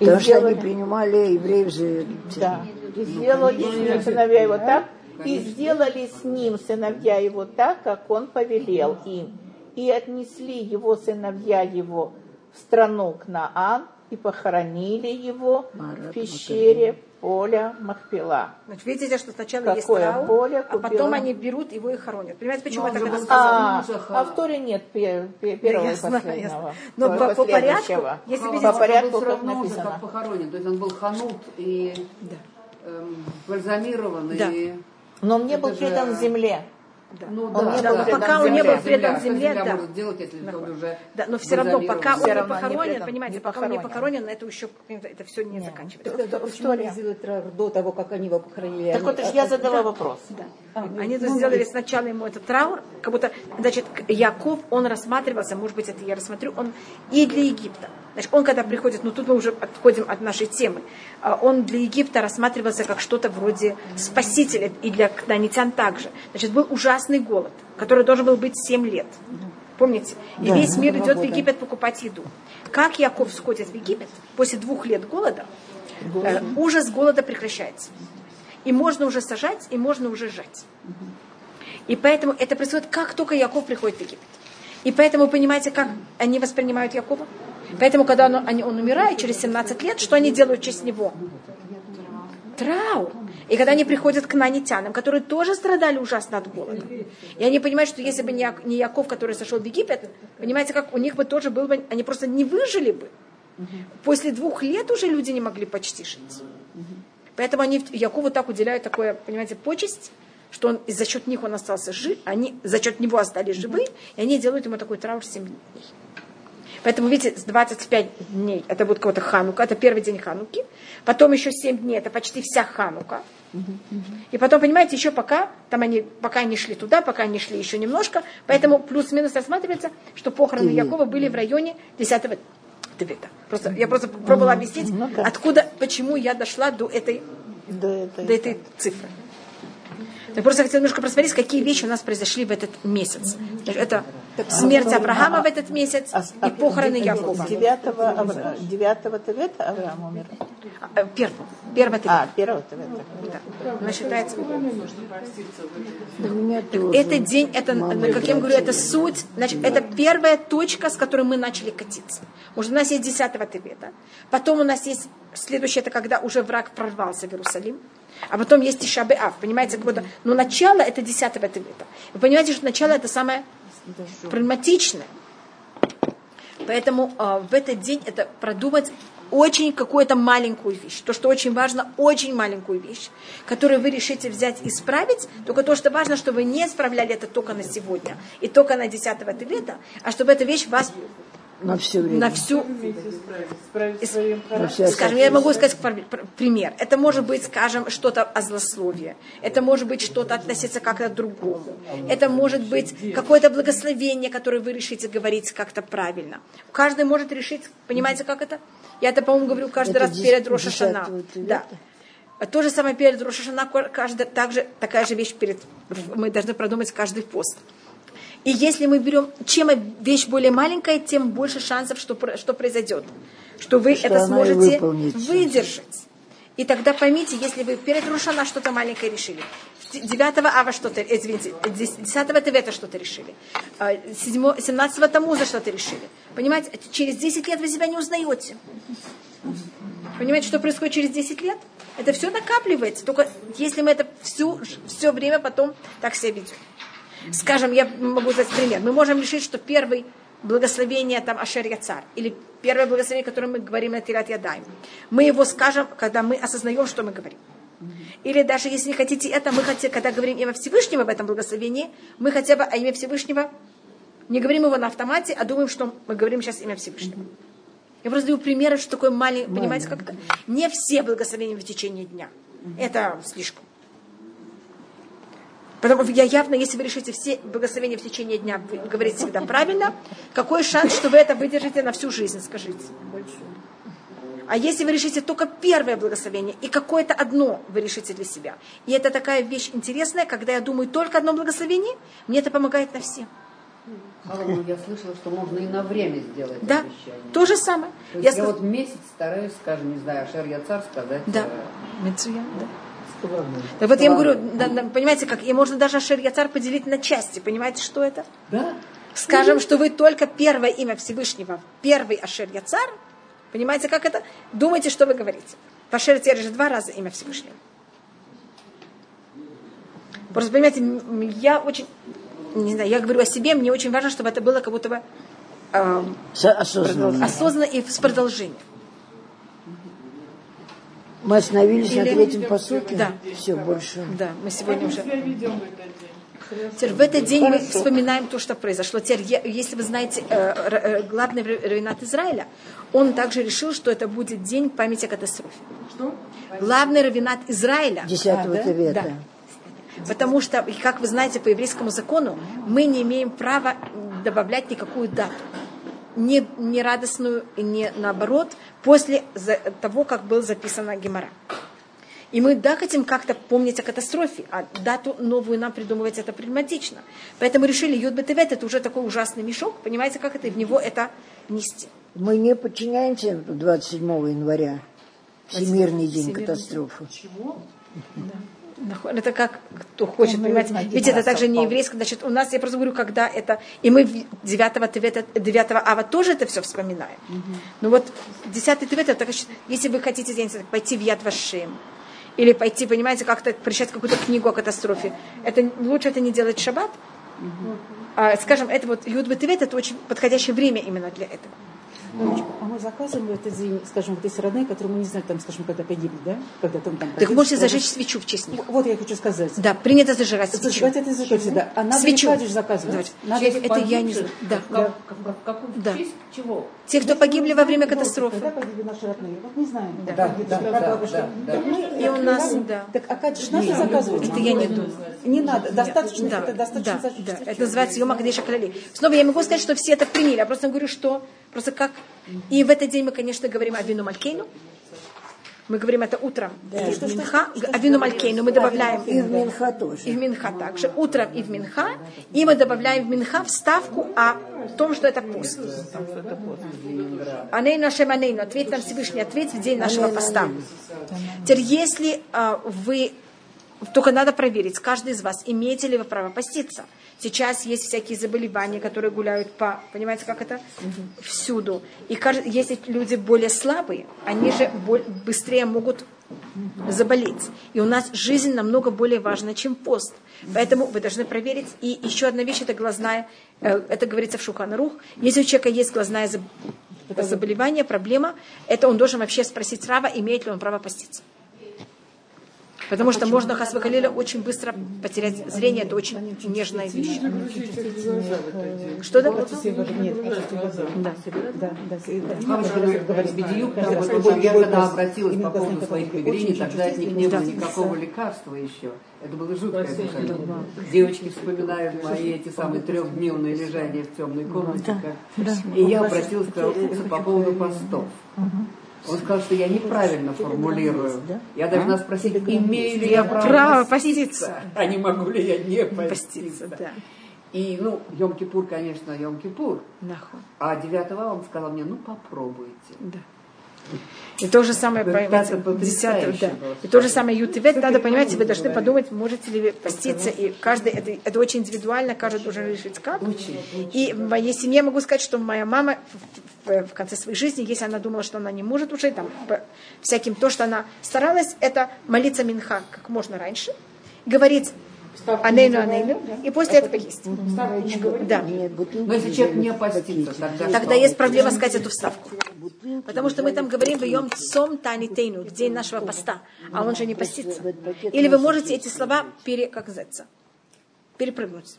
И Потому что они сделали- принимали евреев за египтян. да. И сделали с ним сыновья его так, и сделали с ним сыновья его так, как он повелел им. И отнесли его сыновья его в страну Кнаан и похоронили его в пещере поля Махпила. Значит, видите, что сначала есть Какое траур, поле а потом купила? они берут его и хоронят. Понимаете, почему так это сказала? А, мужа а в Торе нет пе- пе- первого Я и последнего. Но По- по- по порядку, если по видите, он порядку, как равно уже написано. как похоронен. То есть он был ханут и Да. эм, бальзамирован. Да. И, Но он не был предан же- земле. Ну, Он да, не да, был да. предан Пока он не был предан земле, земля да. может сделать, если он уже Да, но все равно, пока он не равно не похоронен, предан, понимаете, не пока он не похоронен. это еще это все не заканчивается. Тогда почему они сделали траур до того, как они его похоронили? Так Они- вот, я задала вопрос. Они это сделали сначала ему этот траур, как будто, значит, Яков, он рассматривался, может быть, это я рассмотрю, он и для Египта. Значит, он когда приходит, ну тут мы уже отходим от нашей темы, а, он для Египта рассматривался как что-то вроде спасителя, и для кнаанитян также. Значит, был ужасный голод, который должен был быть 7 лет. Помните? И да, весь мир идет в Египет покупать еду. Как Яков сходит в Египет после двух лет голода, э, ужас голода прекращается. И можно уже сажать, и можно уже жать. И поэтому это происходит, как только Яков приходит в Египет. И поэтому, понимаете, как они воспринимают Якова? Поэтому, когда он, он, он умирает через 17 лет, что они делают в честь него? Траур. И когда они приходят к нанитянам, которые тоже страдали ужасно от голода, и они понимают, что если бы не Яков, который сошел в Египет, понимаете, как у них бы тоже был бы, они просто не выжили бы. После двух лет уже люди не могли почти жить. Поэтому они Якову так уделяют такое, понимаете, почесть, что он, за счет них он остался жив, они за счет него остались живы, и они делают ему такой траур 7 дней. Поэтому, видите, с 25 дней это будет какой-то ханука, это первый день хануки. Потом еще 7 дней, это почти вся ханука. И потом, понимаете, еще пока, там они, пока они шли туда, пока они шли еще немножко, поэтому плюс-минус рассматривается, что похороны Якова были в районе 10 Твета. Просто, я просто пробовала объяснить, ну откуда, почему я дошла до этой, до этой, до этой цифры. Я просто хотела немножко просмотреть, какие вещи у нас произошли в этот месяц. Это смерть Авраама в этот месяц и похороны Якова. 9 девятого Тевета Авраам умер? А, первого. Первого Тевета. А, первого Тевета. Да. Она считается... Это день, это, как я говорю, это суть, значит, это первая точка, с которой мы начали катиться. Может, у нас есть 10 Тевета. Потом у нас есть следующее, это когда уже враг прорвался в Иерусалим. А потом есть и Ав, понимаете, как будто, но начало это 10 Тевета. Вы понимаете, что начало это самое проблематичное. Поэтому э, в этот день это продумать очень какую-то маленькую вещь. То, что очень важно, очень маленькую вещь, которую вы решите взять и исправить. Только то, что важно, чтобы вы не исправляли это только на сегодня и только на 10 лета, а чтобы эта вещь вас на все время. На всю... Скажем, я могу сказать пример. Это может быть, скажем, что-то о злословии. Это может быть что-то относиться как-то к другому. Это может быть какое-то благословение, которое вы решите говорить как-то правильно. Каждый может решить, понимаете, как это? Я это, по-моему, говорю каждый это раз перед Рошашана. Да. То же самое перед Рошашана, каждый, также такая же вещь перед, мы должны продумать каждый пост. И если мы берем, чем вещь более маленькая, тем больше шансов, что, что произойдет. Что вы что это сможете выдержать. И тогда поймите, если вы перед Рушана что-то маленькое решили, 9 ава что-то, э, извините, 10 Тевета что-то решили, 17 а, Тамуза что-то решили. Понимаете, через 10 лет вы себя не узнаете. Понимаете, что происходит через 10 лет? Это все накапливается. Только если мы это всю, все время потом так себя ведем. Скажем, я могу дать пример. Мы можем решить, что первый благословение там Ашер Яцар, или первое благословение, которое мы говорим на Тират Ядаем, мы его скажем, когда мы осознаем, что мы говорим. Или даже если не хотите это, мы хотим, когда говорим имя Всевышнего в этом благословении, мы хотя бы о имя Всевышнего не говорим его на автомате, а думаем, что мы говорим сейчас имя Всевышнего. Я просто даю примеры, что такое маленький, понимаете, как это? Не все благословения в течение дня. Это слишком. Потому я явно, если вы решите все благословения в течение дня говорить всегда правильно, какой шанс, что вы это выдержите на всю жизнь, скажите? А если вы решите только первое благословение и какое-то одно вы решите для себя, и это такая вещь интересная, когда я думаю только одно благословение, мне это помогает на все. Ну, я слышала, что можно и на время сделать да, обещание. то же самое. То я, я вот месяц стараюсь, скажем, не знаю, Ашер Яцар сказать. Да, э... Мецуян, да. Так вот я им говорю, да, да, понимаете, как, и можно даже Ашер Яцар поделить на части. Понимаете, что это? Да. Скажем, что вы только первое имя Всевышнего, первый Ашер Яцар, понимаете, как это? Думайте, что вы говорите. В Ашер Яцар же два раза имя Всевышнего. Просто, понимаете, я очень, не знаю, я говорю о себе, мне очень важно, чтобы это было как будто бы э, осознанно. осознанно и с продолжением. Мы остановились Или... на третьем посуке? Да. Все, больше. Да, мы сегодня уже... Теперь в этот день Хорошо. мы вспоминаем то, что произошло. Теперь, если вы знаете, э, э, главный равенат Израиля, он также решил, что это будет день памяти о катастрофе. Что? Главный равенат Израиля. Десятого а, да? Да. Потому что, как вы знаете, по еврейскому закону мы не имеем права добавлять никакую дату не, не радостную и не наоборот, после того, как был записана Гемора. И мы, да, хотим как-то помнить о катастрофе, а дату новую нам придумывать это проблематично. Поэтому решили, Юд Бетевет это уже такой ужасный мешок, понимаете, как это, и в него это нести. Мы не подчиняемся 27 января, Всемирный день Всемирный катастрофы. Чего? Да. Это как кто хочет, Ну, понимаете. Ведь это также не еврейское. Значит, у нас, я просто говорю, когда это... И мы 9, Тевета, 9 ава тоже это все вспоминаем. Ну вот 10 Тевет, это, значит, если вы хотите я не знаю, пойти в Яд Вашим, или пойти, понимаете, как-то прочитать какую-то книгу о катастрофе, это лучше это не делать в шаббат. А, скажем, это вот Юд Бетевет, это очень подходящее время именно для этого. Мамочка, а мы заказываем в этот день, скажем, вот есть родные, которые мы не знаем, там, скажем, когда погибли, да? Когда там, там Так можете когда- зажечь свечу в честь них. Вот я хочу сказать. Да, принято зажигать свечу. Зажигать это язык всегда. А надо Свечу. не заказывать. Давайте. Надо Это я не знаю. Да. В, как- в какую Да. в честь чего? Те, кто погибли во время Когда катастрофы. погибли наши родные? Вот не знаем. Да, да, да, да, да. Так мы- И у нас, да. Так а кадиш надо заказывать? Это я не думаю. Не надо. Достаточно, Да, это достаточно да, да. Это называется Йома Кадеша Калали. Снова я могу сказать, что все это приняли. Я просто говорю, что просто как. И в этот день мы, конечно, говорим о Вину Малькейну. Мы говорим это утром. И в Минха, о Вину Малькейну мы добавляем. И в Минха тоже. И в Минха также. Утром и в Минха. И мы добавляем в Минха вставку о том, что это пост. Анейну Ашем Анейну. Ответь нам Всевышний, ответь в день нашего поста. Теперь, если а, вы только надо проверить, каждый из вас, имеете ли вы право поститься. Сейчас есть всякие заболевания, которые гуляют по, понимаете, как это? Всюду. И если люди более слабые, они же быстрее могут заболеть. И у нас жизнь намного более важна, чем пост. Поэтому вы должны проверить. И еще одна вещь, это глазная, э, это говорится в Шуханарух. Если у человека есть глазное заб- заболевание, проблема, это он должен вообще спросить Рава, имеет ли он право поститься. Потому что можно хасвакалиля очень быстро потерять зрение, это очень нежная вещь. Что да? Нет. Да. Да, да, я когда обратилась по поводу своих мигрений, тогда от них не было Да. никакого лекарства еще. Это было жуткое состояние. Девочки вспоминают мои эти самые трехдневные лежания в темной комнате. И я обратилась к по поводу постов. Он сказал, что я неправильно формулирую. Я должна спросить, имею ли я право, Право поститься, а не могу ли я не Поститься, да. И, ну, Йом-Кипур, конечно, Йом-Кипур. А 9 он сказал мне, ну, попробуйте. Да. И то же самое, понимаете, потрясающе 10 да. И то же самое Ютивет, надо, понимаете, вы должны подумать, можете ли вы поститься, и каждый, это, это очень индивидуально, каждый должен решить как. И в моей семье могу сказать, что моя мама в, в- конце своей жизни, если она думала, что она не может уже, там, всяким, то, что она старалась, это молиться Минха как можно раньше, говорить Анейну, Анейну, и после этого есть. Да. Но если человек не постится, тогда есть проблема сказать эту вставку. Потому что мы там говорим в цом танитейну, в день нашего поста, а он же не постится. Или вы можете эти слова пере, как называется, перепрыгнуть.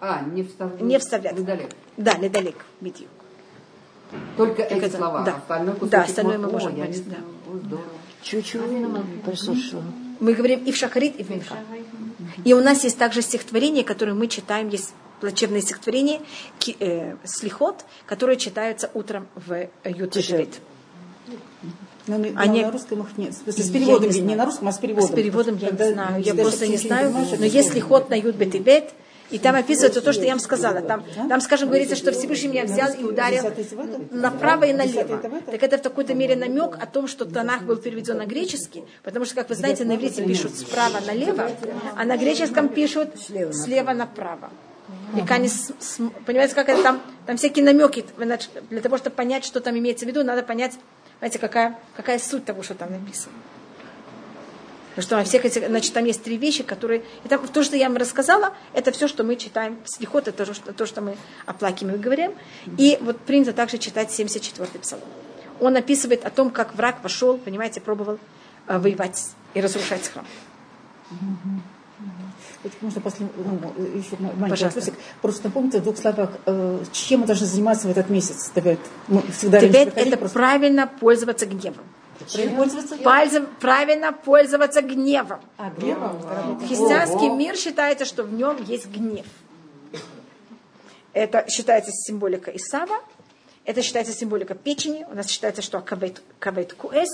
А, не вставлять. Не вставлять. Недалек. Да, недалек, битью. Только Так эти это- слова. да. Остальной кусочек Да, остальное мы можем понять, да. Чуть-чуть прослушала. Мы говорим и в шахарит, и в минха. И у нас есть также стихотворения, которые мы читаем, есть плачевные стихотворения, э, слихот, которые читаются утром в Ютешевит. Но, не- но Они- на русском их нет. С Я переводом, не не, знаю. на русском, а с переводом. С переводом я Когда не знаю, я просто не знаю. Но есть ход на Юд Бетибет, и там описывается то, что я вам сказала. Там, там скажем, говорится, что Всевышний меня взял и ударил направо и налево. Так это в какой-то мере намек о том, что Танах был переведен на греческий, потому что, как вы знаете, на иврите пишут справа налево, а на греческом пишут слева направо. И они, с- с- понимаете, как это там, там всякие намеки. Для того, чтобы понять, что там имеется в виду, надо понять, знаете, какая, какая суть того, что там написано. Потому что всех этих, значит, там есть три вещи, которые... Итак, то, что я вам рассказала, это все, что мы читаем в Слихот, это то, что, то, что мы оплакиваем и говорим. И вот принято также читать 74-й псалом. Он описывает о том, как враг пошел, понимаете, пробовал э, воевать и разрушать храм. Вот Можно после, ну, еще маленький Пожалуйста. вопросик. Просто напомните в двух словах, э, чем мы должны заниматься в этот месяц? Тевет? Мы всегда Тевет это просто правильно пользоваться гневом. Пользоваться? Пальцем- правильно пользоваться гневом. А, гневом? Христианский мир считается, что в нем есть гнев. Это считается символика Исава. это считается символика печени, у нас считается, что кавет, кавет куэс,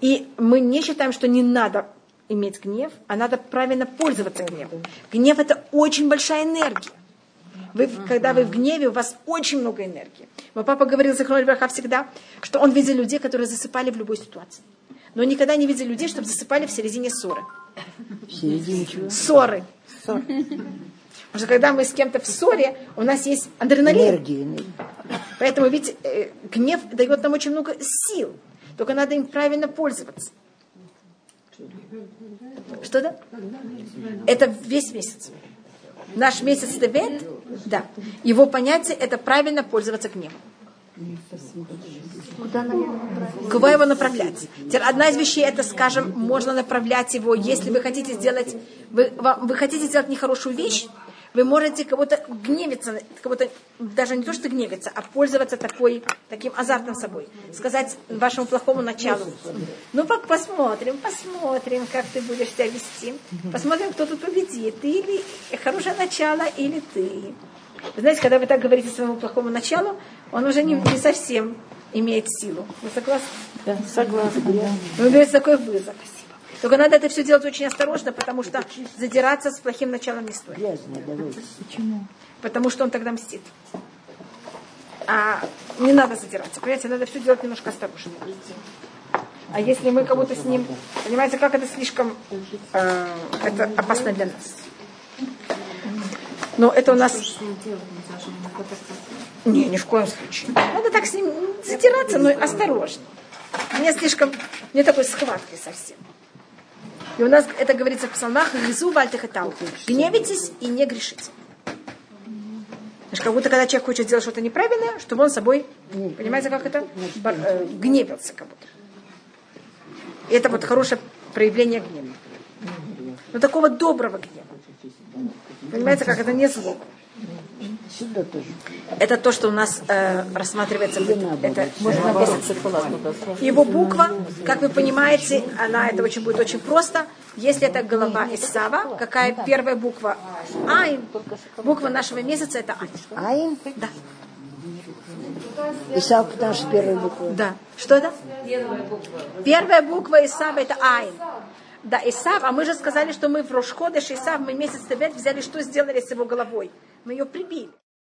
и мы не считаем, что не надо иметь гнев, а надо правильно пользоваться гневом. Гнев это очень большая энергия. Вы, когда вы в гневе, у вас очень много энергии. Мой папа говорил, Захарон Верха всегда, что он видел людей, которые засыпали в любой ситуации. Но никогда не видел людей, чтобы засыпали в середине ссоры. В середине чего? Ссоры. Потому что когда мы с кем-то в ссоре, у нас есть адреналин. Энергия. энергия. Поэтому ведь э, гнев дает нам очень много сил. Только надо им правильно пользоваться. Что да? Это весь месяц. Наш месяц Тевет, да. Его понятие это правильно пользоваться гневом. Куда нам его направить? Кого его направлять? Теперь одна из вещей, это, скажем, можно направлять его, если вы хотите сделать, вы, вы хотите сделать нехорошую вещь, вы можете кого-то гневиться, кого-то даже не то, что гневиться, а пользоваться такой, таким азартом собой. Сказать вашему плохому началу, ну посмотрим, посмотрим, как ты будешь себя вести. Посмотрим, кто тут победит, ты или хорошее начало, или ты. Вы знаете, когда вы так говорите своему плохому началу, он уже не, не совсем имеет силу. Вы согласны? Да, согласна. да. Вы берете такой вызов. Только надо это все делать очень осторожно, потому что задираться с плохим началом не стоит. Давайте. Потому что он тогда мстит. А не надо задираться. Понимаете, надо все делать немножко осторожно. А если мы кого-то с ним... Понимаете, как это слишком... э, это опасно для нас. Но это у нас... Не, ни в коем случае. Надо так с ним затираться, но осторожно. Мне слишком... Не такой схваткой совсем. И у нас это говорится в псалмах «Гризу вальтехетау». Гневитесь и не грешите. Знаешь, как будто когда человек хочет сделать что-то неправильное, чтобы он собой, понимаете, как это? Бар- э, гневился как будто. И это вот хорошее проявление гнева. Но такого доброго гнева. Понимаете, как это не зло. Сюда тоже. Это то, что у нас э, рассматривается. в- Это Можно его буква, как вы понимаете, она это очень будет очень просто. Если это голова Исава, какая первая буква? Айн. Буква нашего месяца это Айн. Айн? Да. Исав, потому что первая буква. Да. Что это? Первая буква Исава это Айн. Да, Исав, а мы же сказали, что мы в Рошходыш Исав, мы месяц Тевет взяли, что сделали с его головой? Мы ее прибили.